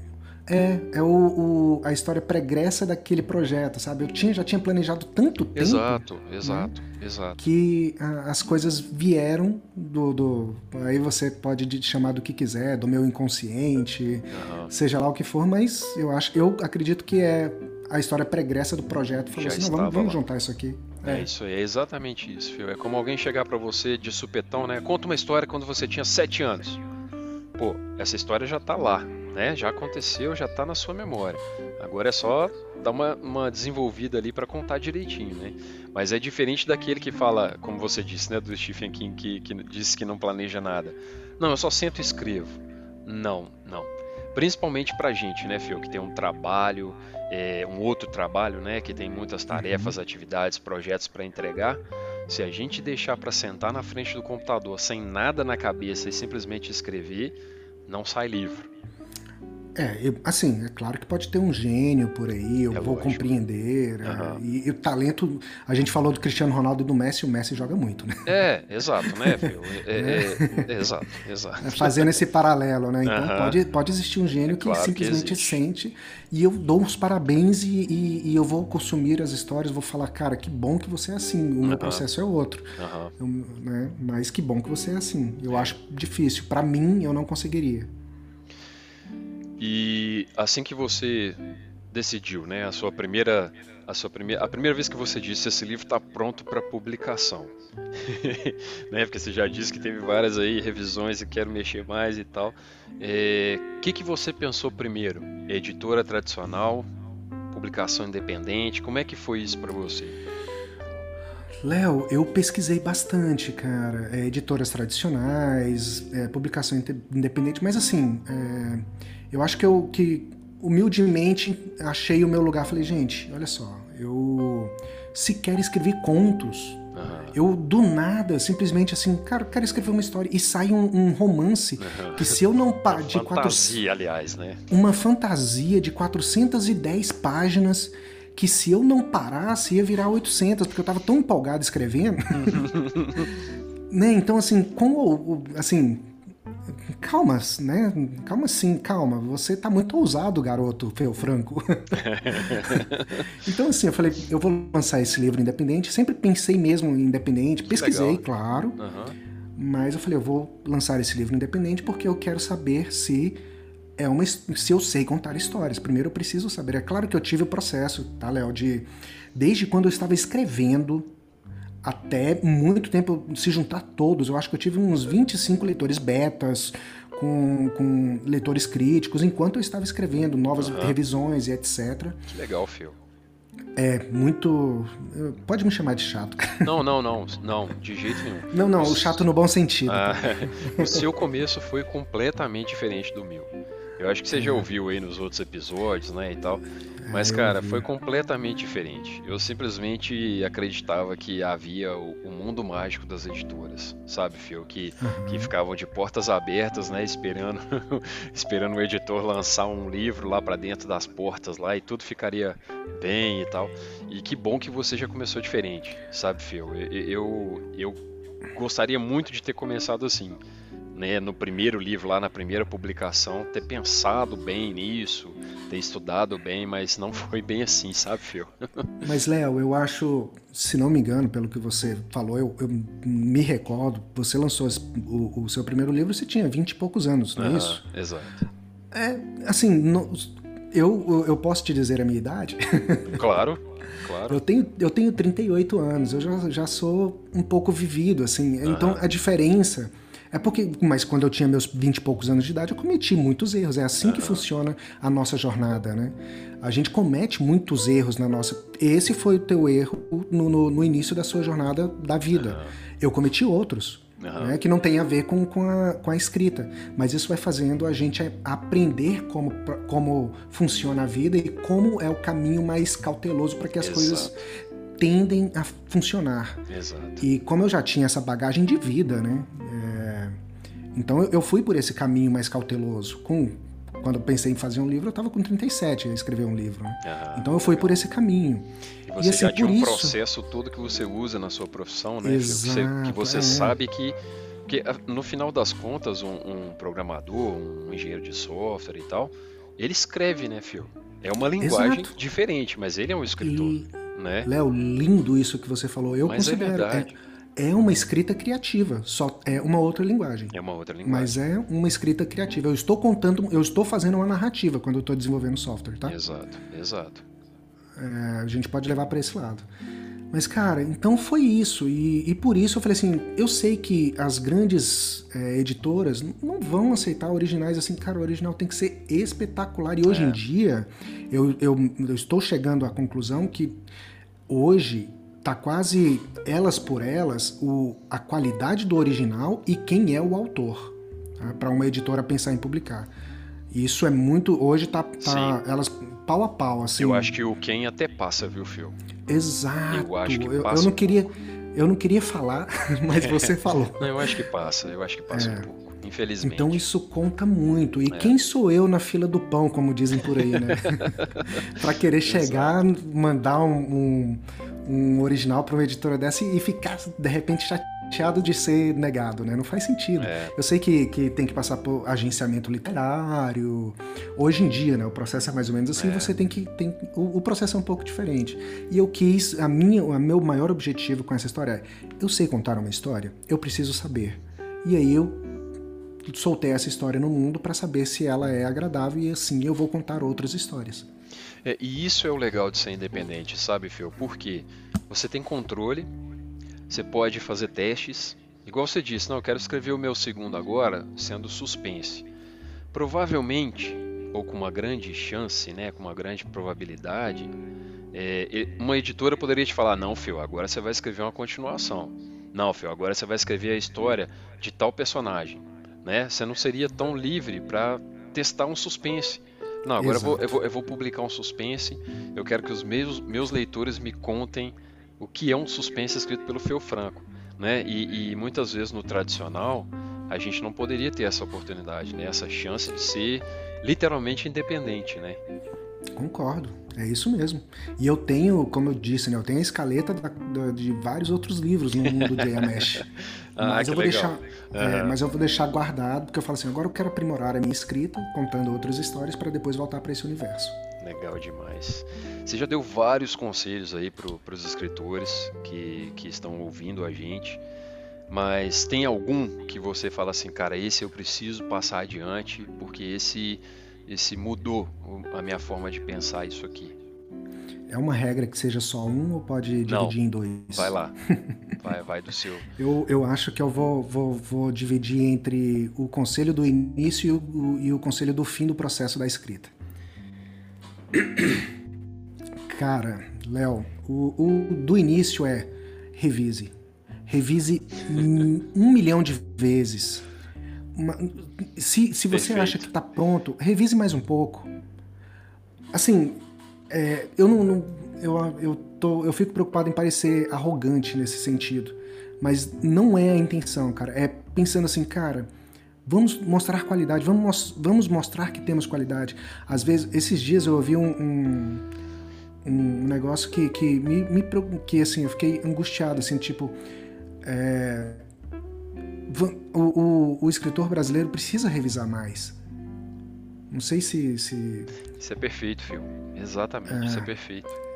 É, é o, o- a história pregressa daquele projeto, sabe? Eu tinha, já tinha planejado tanto tempo Exato, exato, exato. que ah, as coisas vieram do, do. Aí você pode de- chamar do que quiser, do meu inconsciente, Aham. seja lá o que for, mas eu acho, eu acredito que é a história pregressa do projeto. Falou Já assim, não, vamos, vamos juntar isso aqui. É isso aí, é exatamente isso, Phil. É como alguém chegar pra você de supetão, né? Conta uma história quando você tinha 7 anos. Pô, essa história já tá lá, né? Já aconteceu, já tá na sua memória. Agora é só dar uma, uma desenvolvida ali pra contar direitinho, né? Mas é diferente daquele que fala, como você disse, né? Do Stephen King que, que disse que não planeja nada. Não, eu só sento e escrevo. Não, não. Principalmente pra gente, né, Phil, que tem um trabalho, é, um outro trabalho, né, que tem muitas tarefas, atividades, projetos para entregar. Se a gente deixar para sentar na frente do computador sem nada na cabeça e simplesmente escrever, não sai livro. É, eu- assim, é claro que pode ter um gênio por aí, eu É vou lógico. compreender. é, Aham. e, e o talento, a gente falou do Cristiano Ronaldo e do Messi, o Messi joga muito, né? É, exato, né, Phil? *laughs* É, é- é- exato, exato. Fazendo esse paralelo, né? Então Aham. pode, pode existir um gênio que Claro que simplesmente existe. sente e eu dou os parabéns e, e- e eu vou consumir as histórias, vou falar, cara, que bom que você é assim, o meu Aham. processo é outro. Eu, né? Mas que bom que você é assim. Eu acho difícil. Pra mim, eu não conseguiria. E assim que você decidiu, né, a sua primeira, a sua primeira, a primeira vez que você disse esse livro está pronto para publicação, *laughs* né, porque você já disse que teve várias aí revisões e quero mexer mais e tal. O que que você pensou primeiro? Editora tradicional, publicação independente? Como é que foi isso para você? Léo, eu pesquisei bastante, cara. É, editoras tradicionais, é, publicação independente, mas assim, é, eu acho que eu que humildemente achei o meu lugar. Falei, gente, olha só, eu se quer escrever contos. Eu, do nada, simplesmente assim, cara, eu quero escrever uma história. E sai um, um romance que se eu não... *laughs* Pa, de fantasia, quatro, aliás, né? Uma fantasia de 410 páginas que se eu não parasse ia virar 800, porque eu tava tão empolgado escrevendo. *laughs* né? Então, assim, com o... Assim, calma, né? Calma sim, calma. Você tá muito ousado, garoto, Feu Franco. *laughs* então, assim, eu falei, eu vou lançar esse livro independente. Sempre pensei mesmo em independente. Pesquisei, Legal. claro. Uhum. Mas eu falei, eu vou lançar esse livro independente porque eu quero saber se é uma se eu sei contar histórias. Primeiro eu preciso saber. É claro que eu tive o processo, tá, Léo, de desde quando eu estava escrevendo até muito tempo se juntar todos. Eu acho que eu tive uns 25 leitores betas, com, com leitores críticos, enquanto eu estava escrevendo novas uhum. revisões e etc. Que legal, Phil. É, muito. Pode me chamar de chato. Não, não, não, não, de jeito nenhum. Não, não, o chato no bom sentido. Ah, *laughs* o seu começo foi completamente diferente do meu. Eu acho que você já ouviu aí nos outros episódios, né, e tal. Mas, cara, foi completamente diferente. Eu simplesmente acreditava que havia o, o mundo mágico das editoras, sabe, Phil? Que, uhum. que ficavam de portas abertas, né, esperando, *laughs* esperando o editor lançar um livro lá para dentro das portas lá e tudo ficaria bem e tal. E que bom que você já começou diferente, sabe, Phil? Eu, eu, eu gostaria muito de ter começado assim né, no primeiro livro, lá na primeira publicação, ter pensado bem nisso, ter estudado bem, mas não foi bem assim, sabe, Phil? *laughs* mas, Léo, eu acho, se não me engano, pelo que você falou, eu, eu me recordo, você lançou o, o, seu primeiro livro, você tinha 20 e poucos anos, não é isso? Exato. É, assim, no, eu, eu posso te dizer a minha idade? *laughs* Claro. Claro. Eu tenho, eu tenho 38 anos, eu já, já sou um pouco vivido, assim. Então, a diferença é porque, mas quando eu tinha meus 20 e poucos anos de idade, eu cometi muitos erros. É assim que funciona a nossa jornada, né? A gente comete muitos erros na nossa. Esse foi o teu erro no, no, no início da sua jornada da vida. Eu cometi outros. Uhum. Né, que não tem a ver com, com, a, com a escrita, mas isso vai fazendo a gente aprender como, como funciona a vida e como é o caminho mais cauteloso para que as Exato. coisas tendem a funcionar. Exato. E como eu já tinha essa bagagem de vida, né? É... Então eu fui por esse caminho mais cauteloso. Com... Quando eu pensei em fazer um livro, eu estava com 37 a escrever um livro. Né? Ah, então eu fui por esse caminho. E você e, assim, já tinha um isso... processo todo que você usa na sua profissão, né? Exato, que você, é. sabe que porque ah, no final das contas, um, um, programador, um engenheiro de software e tal, ele escreve, né, Phil? É uma linguagem Exato. diferente, mas ele é um escritor. E né? Léo, lindo isso que você falou. Eu Mas é considero. É, é, é, uma escrita criativa, só é uma outra linguagem. É uma outra linguagem. Mas é uma escrita criativa. Eu estou contando, eu estou fazendo uma narrativa quando eu estou desenvolvendo software, tá? Exato, exato. É, a gente pode levar para esse lado. Mas, cara, então foi isso. E, e, por isso eu falei assim: eu sei que as grandes é, editoras não vão aceitar originais assim, cara, o original tem que ser espetacular. E hoje é. em dia, eu, eu, eu, estou chegando à conclusão que hoje tá quase elas por elas o, a qualidade do original e quem é o autor. Tá? Para uma editora pensar em publicar. Isso é muito. Hoje tá, tá elas pau a pau, assim. Eu acho que o quem até passa, viu, Phil? Exato. Eu acho que eu, passa. Eu não queria, eu não queria falar, *laughs* mas você falou. não, eu acho que passa. Eu acho que passa é. um pouco. Infelizmente. Então isso conta muito. E é. quem sou eu na fila do pão, como dizem por aí, né? *laughs* para querer chegar, mandar um, um, um original para uma editora dessa e ficar de repente chateado chateado de ser negado, né? Não faz sentido. É. Eu sei que, que tem que passar por agenciamento literário. Hoje em dia, né? O processo é mais ou menos assim. É. Você tem que tem o, o, processo é um pouco diferente. E eu quis a minha, o meu maior objetivo com essa história é: eu sei contar uma história, eu preciso saber. E aí eu soltei essa história no mundo para saber se ela é agradável e assim eu vou contar outras histórias. É, e isso é o legal de ser independente, sabe, Phil? Porque você tem controle você pode fazer testes. Igual você disse, não, eu quero escrever o meu segundo agora, sendo suspense. Provavelmente, ou com uma grande chance, né, com uma grande probabilidade, é, uma editora poderia te falar: não, Phil, agora você vai escrever uma continuação. Não, Phil, agora você vai escrever a história de tal personagem. Né? Você não seria tão livre para testar um suspense. Não, agora eu vou, eu vou, eu, vou, publicar um suspense. Eu quero que os meus, meus leitores me contem o que é um suspense escrito pelo Feu Franco. né? E, e, muitas vezes no tradicional a gente não poderia ter essa oportunidade, né? Essa chance de ser literalmente independente, né? Concordo, é isso mesmo. E eu tenho, como eu disse, né, eu tenho a escaleta da, da, de vários outros livros no mundo de Amesh. *laughs* ah, mas eu vou legal. deixar, uhum. é, mas eu vou deixar guardado porque eu falo assim, agora eu quero aprimorar a minha escrita, contando outras histórias para depois voltar para esse universo. Legal demais. Você já deu vários conselhos aí para os escritores que, que estão ouvindo a gente, mas tem algum que você fala assim, cara, esse eu preciso passar adiante porque esse esse mudou a minha forma de pensar isso aqui? É uma regra que seja só um ou pode dividir Não, em dois? Vai lá. *laughs* vai, vai do seu. Eu, eu acho que eu vou, vou, vou dividir entre o conselho do início e o, e o conselho do fim do processo da escrita. *coughs* Cara, Léo, o, o do início é revise. Revise um milhão de vezes uma, se, se você Perfeito. acha que está pronto, revise mais um pouco. Assim, é, eu não, não, eu, eu, tô, eu fico preocupado em parecer arrogante nesse sentido, mas não é a intenção, cara. É pensando assim, cara, vamos mostrar qualidade, vamos, vamos mostrar que temos qualidade. Às vezes, esses dias eu ouvi um, um, um negócio que, que me, me que assim, eu fiquei angustiado, assim, tipo, é, o, o, o, escritor brasileiro precisa revisar mais. Não sei se. se... Isso é perfeito, Phil. Exatamente, é... isso é perfeito.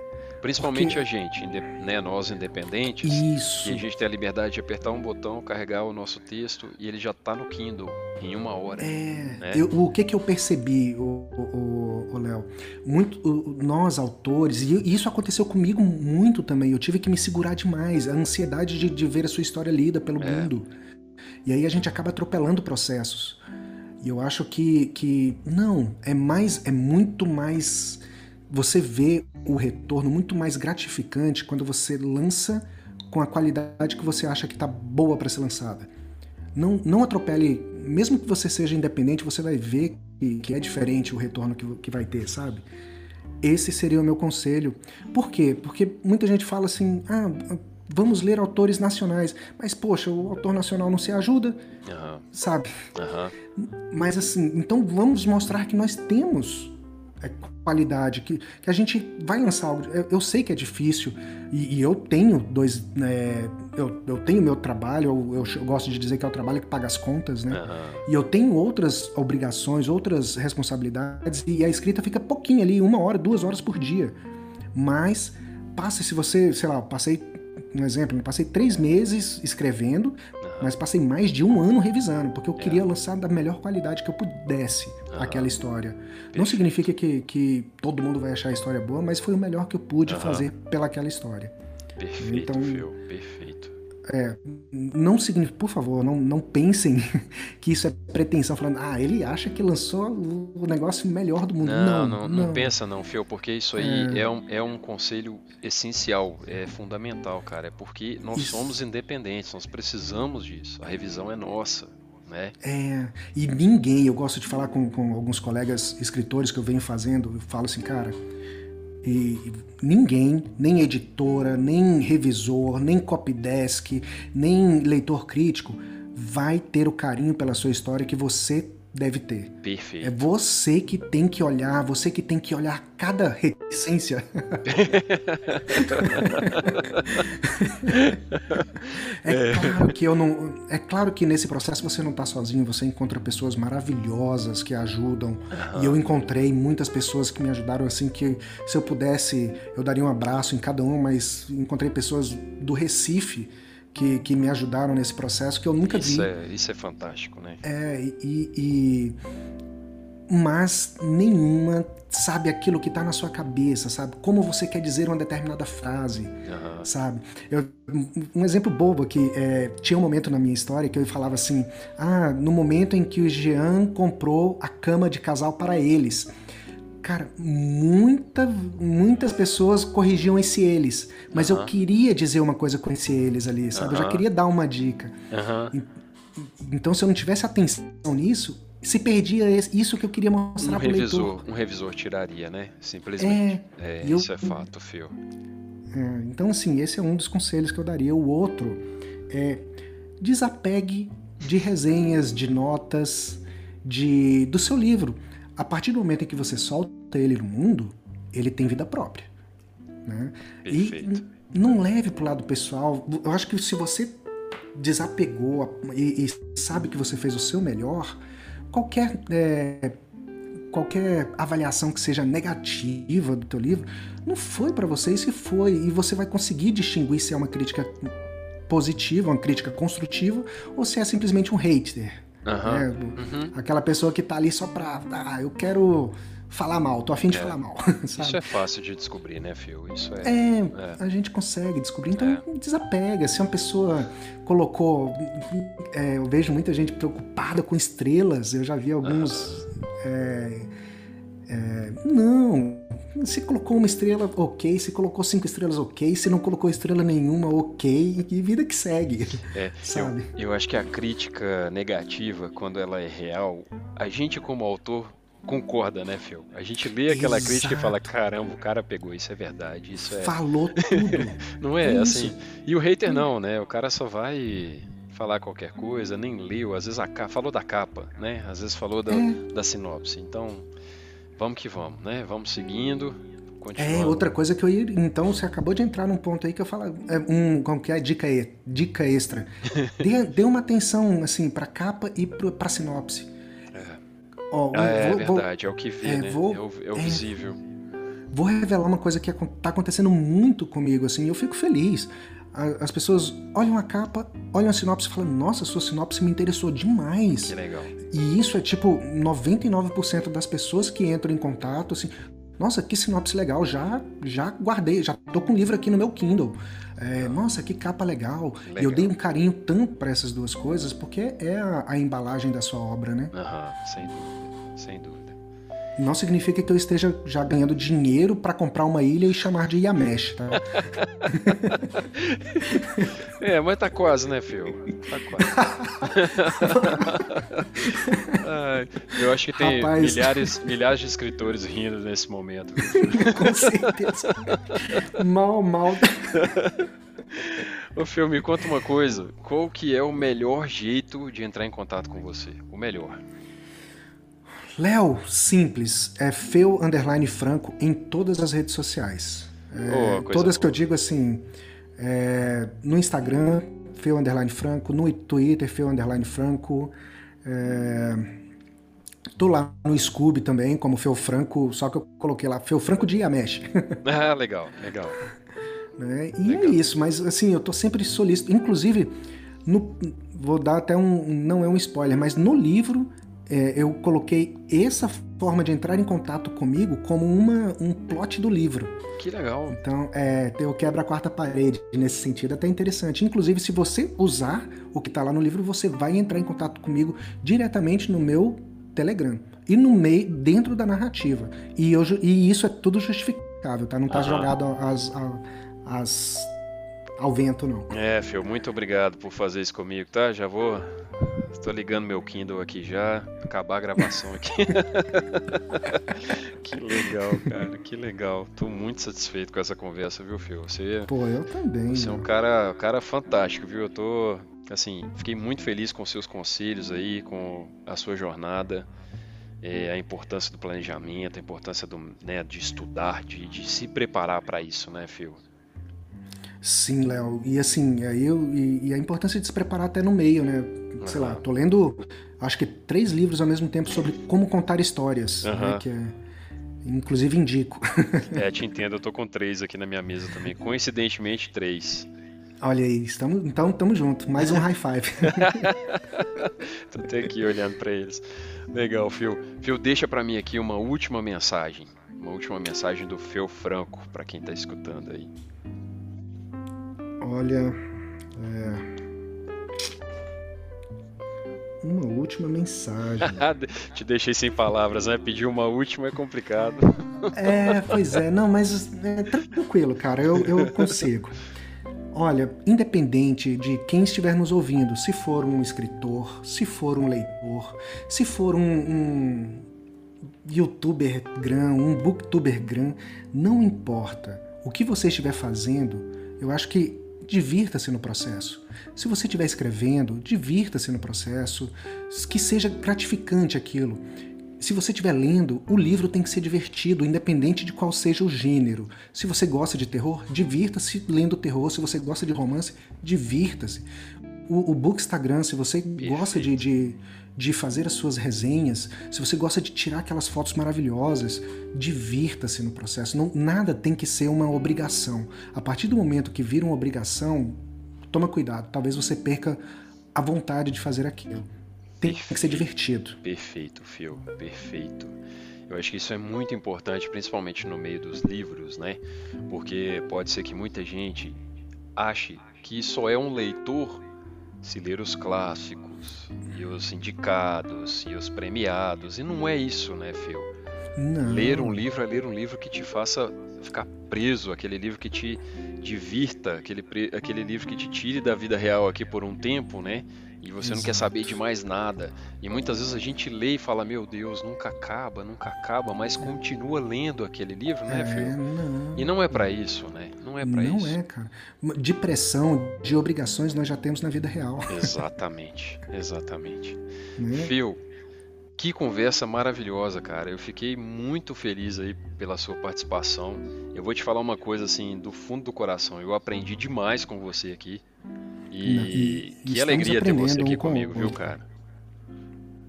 Principalmente Porque... a gente, né, nós independentes, Isso. que a gente tem a liberdade de apertar um botão, carregar o nosso texto e ele já está no Kindle em uma hora. É. Né? Eu, o que que eu percebi, o, Léo? Muito, o, nós autores e isso aconteceu comigo muito também. Eu tive que me segurar demais, a ansiedade de, de ver a sua história lida pelo é. mundo. E aí a gente acaba atropelando processos. E eu acho que, que não, é mais, é muito mais. Você vê o retorno muito mais gratificante quando você lança com a qualidade que você acha que está boa para ser lançada. Não, não atropele, mesmo que você seja independente, você vai ver que, que é diferente o retorno que, que vai ter, sabe? Esse seria o meu conselho. Por quê? Porque muita gente fala assim: ah, vamos ler autores nacionais. Mas, poxa, o autor nacional não se ajuda, uhum. sabe? Uhum. Mas, assim, então vamos mostrar que nós temos é, qualidade, que, que a gente vai lançar algo. Eu, eu sei que é difícil, e, e eu tenho dois. É, eu, eu tenho meu trabalho, eu, eu, gosto de dizer que é o trabalho que paga as contas, né? Uhum. E eu tenho outras obrigações, outras responsabilidades, e a escrita fica pouquinho ali, uma hora, duas horas por dia. Mas passa, se você, sei lá, passei um exemplo, eu passei três meses escrevendo. Mas passei mais de um ano revisando, porque eu queria é. lançar da melhor qualidade que eu pudesse uhum. aquela história. Não significa que, que todo mundo vai achar a história boa, mas foi o melhor que eu pude uhum. fazer pelaquela história. Perfeito, então, perfeito. É, não significa, por favor, não, não pensem *laughs* que isso é pretensão, falando, ah, ele acha que lançou o negócio melhor do mundo. Não, não, não, não pensa não, Fio, porque isso aí é, é um, é um conselho essencial, é fundamental, cara. É porque nós isso. somos independentes, nós precisamos disso. A revisão é nossa. Né? É, e ninguém, eu gosto de falar com, com alguns colegas escritores que eu venho fazendo, eu falo assim, cara, e ninguém, nem editora, nem revisor, nem copydesk, nem leitor crítico vai ter o carinho pela sua história que você deve ter. Perfeito. É você que tem que olhar, você que tem que olhar cada reticência. *laughs* é, claro que eu não, é claro que nesse processo você não está sozinho, você encontra pessoas maravilhosas que ajudam. Uhum. E eu encontrei muitas pessoas que me ajudaram assim que se eu pudesse, eu daria um abraço em cada um, mas encontrei pessoas do Recife que, que me ajudaram nesse processo que eu nunca isso vi. É, isso é fantástico, né? É, e, e mas nenhuma sabe aquilo que está na sua cabeça, sabe? Como você quer dizer uma determinada frase, uhum. sabe? Eu, um exemplo bobo aqui, é, tinha um momento na minha história que eu falava assim, ah, no momento em que o Jean comprou a cama de casal para eles. Cara, muita, muitas pessoas corrigiam esse eles, mas eu queria dizer uma coisa com esse eles ali, sabe? Eu já queria dar uma dica. E, então, se eu não tivesse atenção nisso, se perdia isso que eu queria mostrar um para o leitor. Um revisor tiraria, né? Simplesmente. É, é isso eu, é fato, Fio. É, então, assim, esse é um dos conselhos que eu daria. O outro é desapegue de resenhas, de notas, de do seu livro. A partir do momento em que você solta ele no mundo, ele tem vida própria. Né? Perfeito. E não leve para o lado pessoal. Eu acho que se você desapegou e, e, sabe que você fez o seu melhor, qualquer é, qualquer avaliação que seja negativa do teu livro não foi para você se foi e você vai conseguir distinguir se é uma crítica positiva, uma crítica construtiva ou se é simplesmente um hater. Uhum. Né? Uhum. Aquela pessoa que tá ali só pra. Ah, eu quero falar mal, tô afim de É. falar mal. *laughs* sabe? Isso é fácil de descobrir, né, Phil? Isso é. É, É. a gente consegue descobrir. Então, É. desapega. Se uma pessoa colocou. é, eu vejo muita gente preocupada com estrelas. Eu já vi alguns. é, não. Se colocou uma estrela, ok. Se colocou cinco estrelas, ok. Se não colocou estrela nenhuma, ok. E vida que segue. É, Sabe? Eu, eu acho que a crítica negativa, quando ela é real, a gente como autor concorda, né, Phil? A gente lê aquela crítica e fala, Exato. caramba, o cara pegou, isso é verdade, isso é... Falou tudo. *laughs* Não é, É assim... isso. E o hater não, né? O cara só vai falar qualquer coisa, nem leu, às vezes a capa, falou da capa, né? Às vezes falou da, É. da sinopse. Então, vamos que vamos, né? Vamos seguindo, É, outra coisa que eu ia. Então, você acabou de entrar num ponto aí que eu falo. É um, como que é? Dica, dica extra. *laughs* dê, dê uma atenção, assim, pra capa e pro, pra sinopse. Ó, Ah, é vou- vou- verdade, é o que vê, é, né? vou- é o, é o é. visível. Vou revelar uma coisa que tá acontecendo muito comigo, assim, eu fico feliz. As pessoas olham a capa, olham a sinopse e falam: Nossa, sua sinopse me interessou demais. Que legal. E isso é tipo 99% das pessoas que entram em contato, assim, nossa, que sinopse legal, já já guardei, já tô com o livro aqui no meu Kindle. É, nossa, que capa legal. E eu Legal. dei um carinho tanto para essas duas coisas, porque é a, a embalagem da sua obra, né? Aham, sem dúvida, sem dúvida. Não significa que eu esteja já ganhando dinheiro para comprar uma ilha e chamar de Yamesh, tá? *laughs* É, mas tá quase, né, Phil? Tá quase. *laughs* Ai, eu acho que tem Rapaz. milhares, milhares de escritores rindo nesse momento. *laughs* Com certeza. mal, mal. Ô, Phil, me conta uma coisa. Qual que é o melhor jeito de entrar em contato com você? O melhor. Léo, simples. É Feu Underline Franco em todas as redes sociais. É, Oh, todas que boa. eu digo assim, é, no Instagram, Feu Underline Franco, no Twitter, Feu Underline Franco. É, tô lá no Scooby também, como Feu Franco, só que eu coloquei lá Feu Franco de Yamesh. *laughs* Ah, legal, legal. né? E é isso, mas assim, eu tô sempre solícito. Inclusive, no- vou dar até um. Não é um spoiler, mas no livro é, eu coloquei essa forma de entrar em contato comigo como uma, um plot do livro. Que legal. Então, é, eu quebro a quarta parede nesse sentido, até interessante. Inclusive, se você usar o que está lá no livro, você vai entrar em contato comigo diretamente no meu Telegram. E no meio, dentro da narrativa. E, eu, e isso é tudo justificável, tá? Não tá Aham. jogado às, às, ao vento, não. É, Phil, muito obrigado por fazer isso comigo, tá? Já vou. Estou ligando meu Kindle aqui já, acabar a gravação aqui. *laughs* que legal, cara, que legal. Tô muito satisfeito com essa conversa, viu, Phil? Você, Pô, eu também. você é um mano. cara, cara fantástico, viu? Eu tô, assim, fiquei muito feliz com seus conselhos aí, com a sua jornada. é, a importância do planejamento, a importância do, né, de estudar, de, de se preparar para isso, né, Phil? Sim, Léo. E assim, aí eu, e, e a importância de se preparar até no meio, né? Sei lá, Aham. tô lendo, acho que três livros ao mesmo tempo sobre como contar histórias, né? Aham. Que é, inclusive indico. *laughs* É, te entendo, eu tô com três aqui na minha mesa também. Coincidentemente, três. Olha aí, estamos, então estamos juntos. Mais um high five. *laughs* Tô até aqui olhando pra eles. Legal, Phil. Phil, deixa pra mim aqui uma última mensagem. Uma última mensagem do Phil Franco pra quem tá escutando aí. Olha, é, uma última mensagem. *laughs* Te deixei sem palavras, né? Pedir uma última é complicado. É, pois é, não, mas é, tranquilo, cara, eu, eu consigo. Olha, independente de quem estiver nos ouvindo, se for um escritor, se for um leitor, se for um, um youtuber gran, um booktuber gran, não importa. O que você estiver fazendo, eu acho que divirta-se no processo. Se você estiver escrevendo, divirta-se no processo, que seja gratificante aquilo. Se você estiver lendo, o livro tem que ser divertido, independente de qual seja o gênero. Se você gosta de terror, divirta-se lendo terror. Se você gosta de romance, divirta-se. O, o Bookstagram, se você Perfeito. gosta de, de, de fazer as suas resenhas, se você gosta de tirar aquelas fotos maravilhosas, divirta-se no processo. Não, nada tem que ser uma obrigação. A partir do momento que vira uma obrigação, toma cuidado. Talvez você perca a vontade de fazer aquilo. Tem perfeito, que ser divertido. Perfeito, Phil. Perfeito. Eu acho que isso é muito importante, principalmente no meio dos livros, né? Porque pode ser que muita gente ache que só é um leitor se ler os clássicos e os indicados e os premiados. E não é isso, né, Phil? Não. Ler um livro é ler um livro que te faça ficar preso, aquele livro que te divirta, aquele, aquele livro que te tire da vida real aqui por um tempo, né? E você Exato. não quer saber de mais nada. E muitas vezes a gente lê e fala, meu Deus, nunca acaba, nunca acaba, mas continua lendo aquele livro, né, é, Phil? Não. E não é para isso, né? Não é para isso. Não é, cara. De pressão, de obrigações nós já temos na vida real. *laughs* *laughs* Exatamente, exatamente. Né? Phil, que conversa maravilhosa, cara. Eu fiquei muito feliz aí pela sua participação. Eu vou te falar uma coisa assim, do fundo do coração. Eu aprendi demais com você aqui. E, Não, e que alegria ter você aqui um comigo, viu, cara?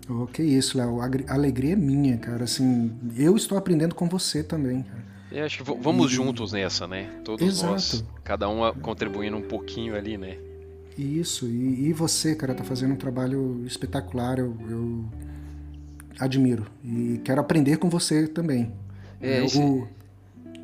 Oh, que isso, Léo. A alegria é minha, cara. Assim, eu estou aprendendo com você também, cara. É, acho que vamos e... juntos nessa, né? Todos Exato. nós, cada um contribuindo um pouquinho ali, né? Isso, e, e, você, cara, tá fazendo um trabalho espetacular, eu, eu admiro. E quero aprender com você também. É, eu, esse...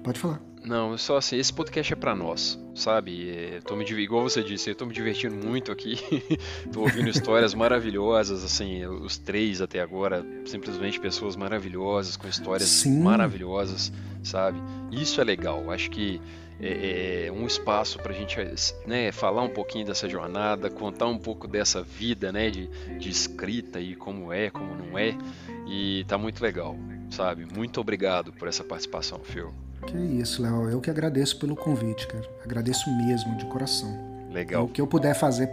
Pode falar. Não, só assim, esse podcast é para nós, sabe? É, tô me, igual você disse, eu tô me divertindo muito aqui. *laughs* tô ouvindo histórias maravilhosas, assim, os três até agora, simplesmente pessoas maravilhosas, com histórias Sim. maravilhosas, sabe? Isso é legal. Acho que é, é um espaço para a gente né, falar um pouquinho dessa jornada, contar um pouco dessa vida né, de, de escrita e como é, como não é. E tá muito legal, sabe? Muito obrigado por essa participação, Phil. Que isso, Léo. Eu que agradeço pelo convite, cara. Agradeço mesmo, de coração. Legal. O que eu puder fazer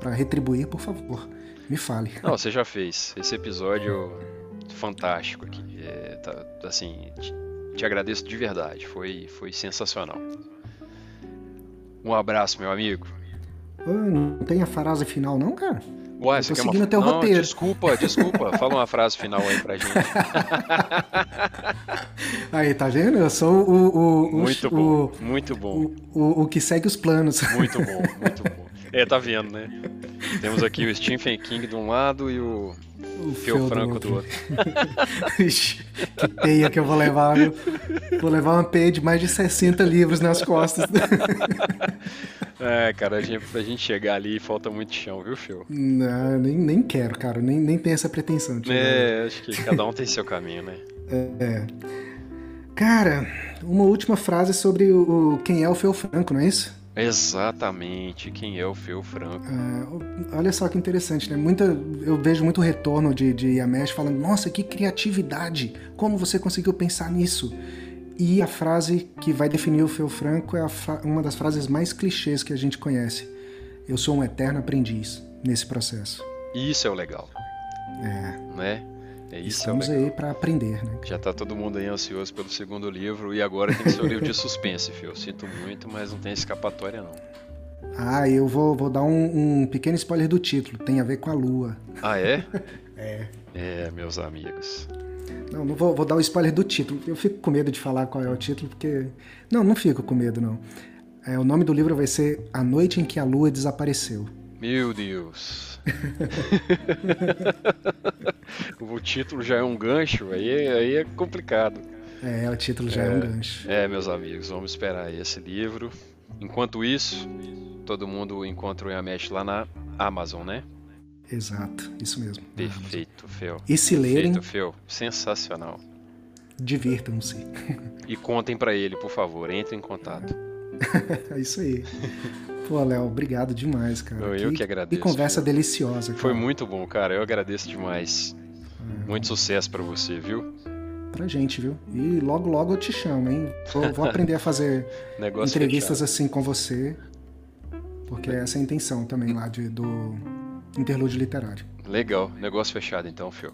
para retribuir, por favor, me fale. Não, você já fez. Esse episódio fantástico aqui. É, tá, assim, te, te, agradeço de verdade. Foi, foi sensacional. Um abraço, meu amigo. não tem a frase final, não, cara? Ué, você seguindo uma... teu não, roteiro. Desculpa, desculpa. Fala uma frase final aí pra gente. *laughs* aí, tá vendo? Eu sou o. o, o muito o, bom, muito bom. O, o, que segue os planos. Muito bom, muito bom. É, tá vendo, né? Temos aqui o Stephen King de um lado e o, o Phil Franco do outro. *laughs* Que peia que eu vou levar, viu? Vou levar uma peia de mais de 60 livros nas costas. *laughs* É, cara, a gente, pra gente chegar ali falta muito chão, viu, Phil? Não, nem, nem quero, cara. Nem, nem tenho essa pretensão. É, acho que cada um tem seu caminho, né? É, é. Cara, uma última frase sobre o, quem é o Phil Franco, não é isso? Exatamente, quem é o Phil Franco. É, olha só que interessante, né? Muita, eu vejo muito retorno de, de Yamesh falando, nossa, que criatividade! Como você conseguiu pensar nisso? E a frase que vai definir o Phil Franco é uma das frases mais clichês que a gente conhece. Eu sou um eterno aprendiz nesse processo. Isso é o legal. É. Né? É isso Estamos é aí para aprender, né? Já tá todo mundo aí ansioso pelo segundo livro e agora tem que ser o livro de suspense, Phil. Sinto muito, mas não tem escapatória não. Ah, eu vou, vou dar um, um pequeno spoiler do título. Tem a ver com a lua. Ah, é? *laughs* é. É, meus amigos. Não, não vou, vou dar o um spoiler do título. Eu fico com medo de falar qual é o título, porque. Não, não fico com medo, não. É, o nome do livro vai ser A Noite em que a Lua Desapareceu. Meu Deus. *laughs* o título já é um gancho, aí, aí é complicado. É, o título já é, é um gancho. É, meus amigos, vamos esperar esse livro. Enquanto isso, todo mundo encontra o Yamesh lá na Amazon, né? Exato, isso mesmo. Perfeito, Fel. E se Perfeito, lerem. Fel. Sensacional. Divirtam-se. E contem para ele, por favor. Entre em contato. *laughs* é isso aí. *laughs* Pô, Léo, obrigado demais, cara. Eu, eu que, que agradeço. Que conversa Phil. deliciosa. Cara. Foi muito bom, cara. Eu agradeço demais. É. Muito sucesso para você, viu? Pra gente, viu? E logo, logo eu te chamo, hein? Vou, vou aprender a fazer *laughs* entrevistas fechado. assim com você. Porque essa é a intenção também lá de, do interlúdio literário. Legal, negócio fechado então, Phil.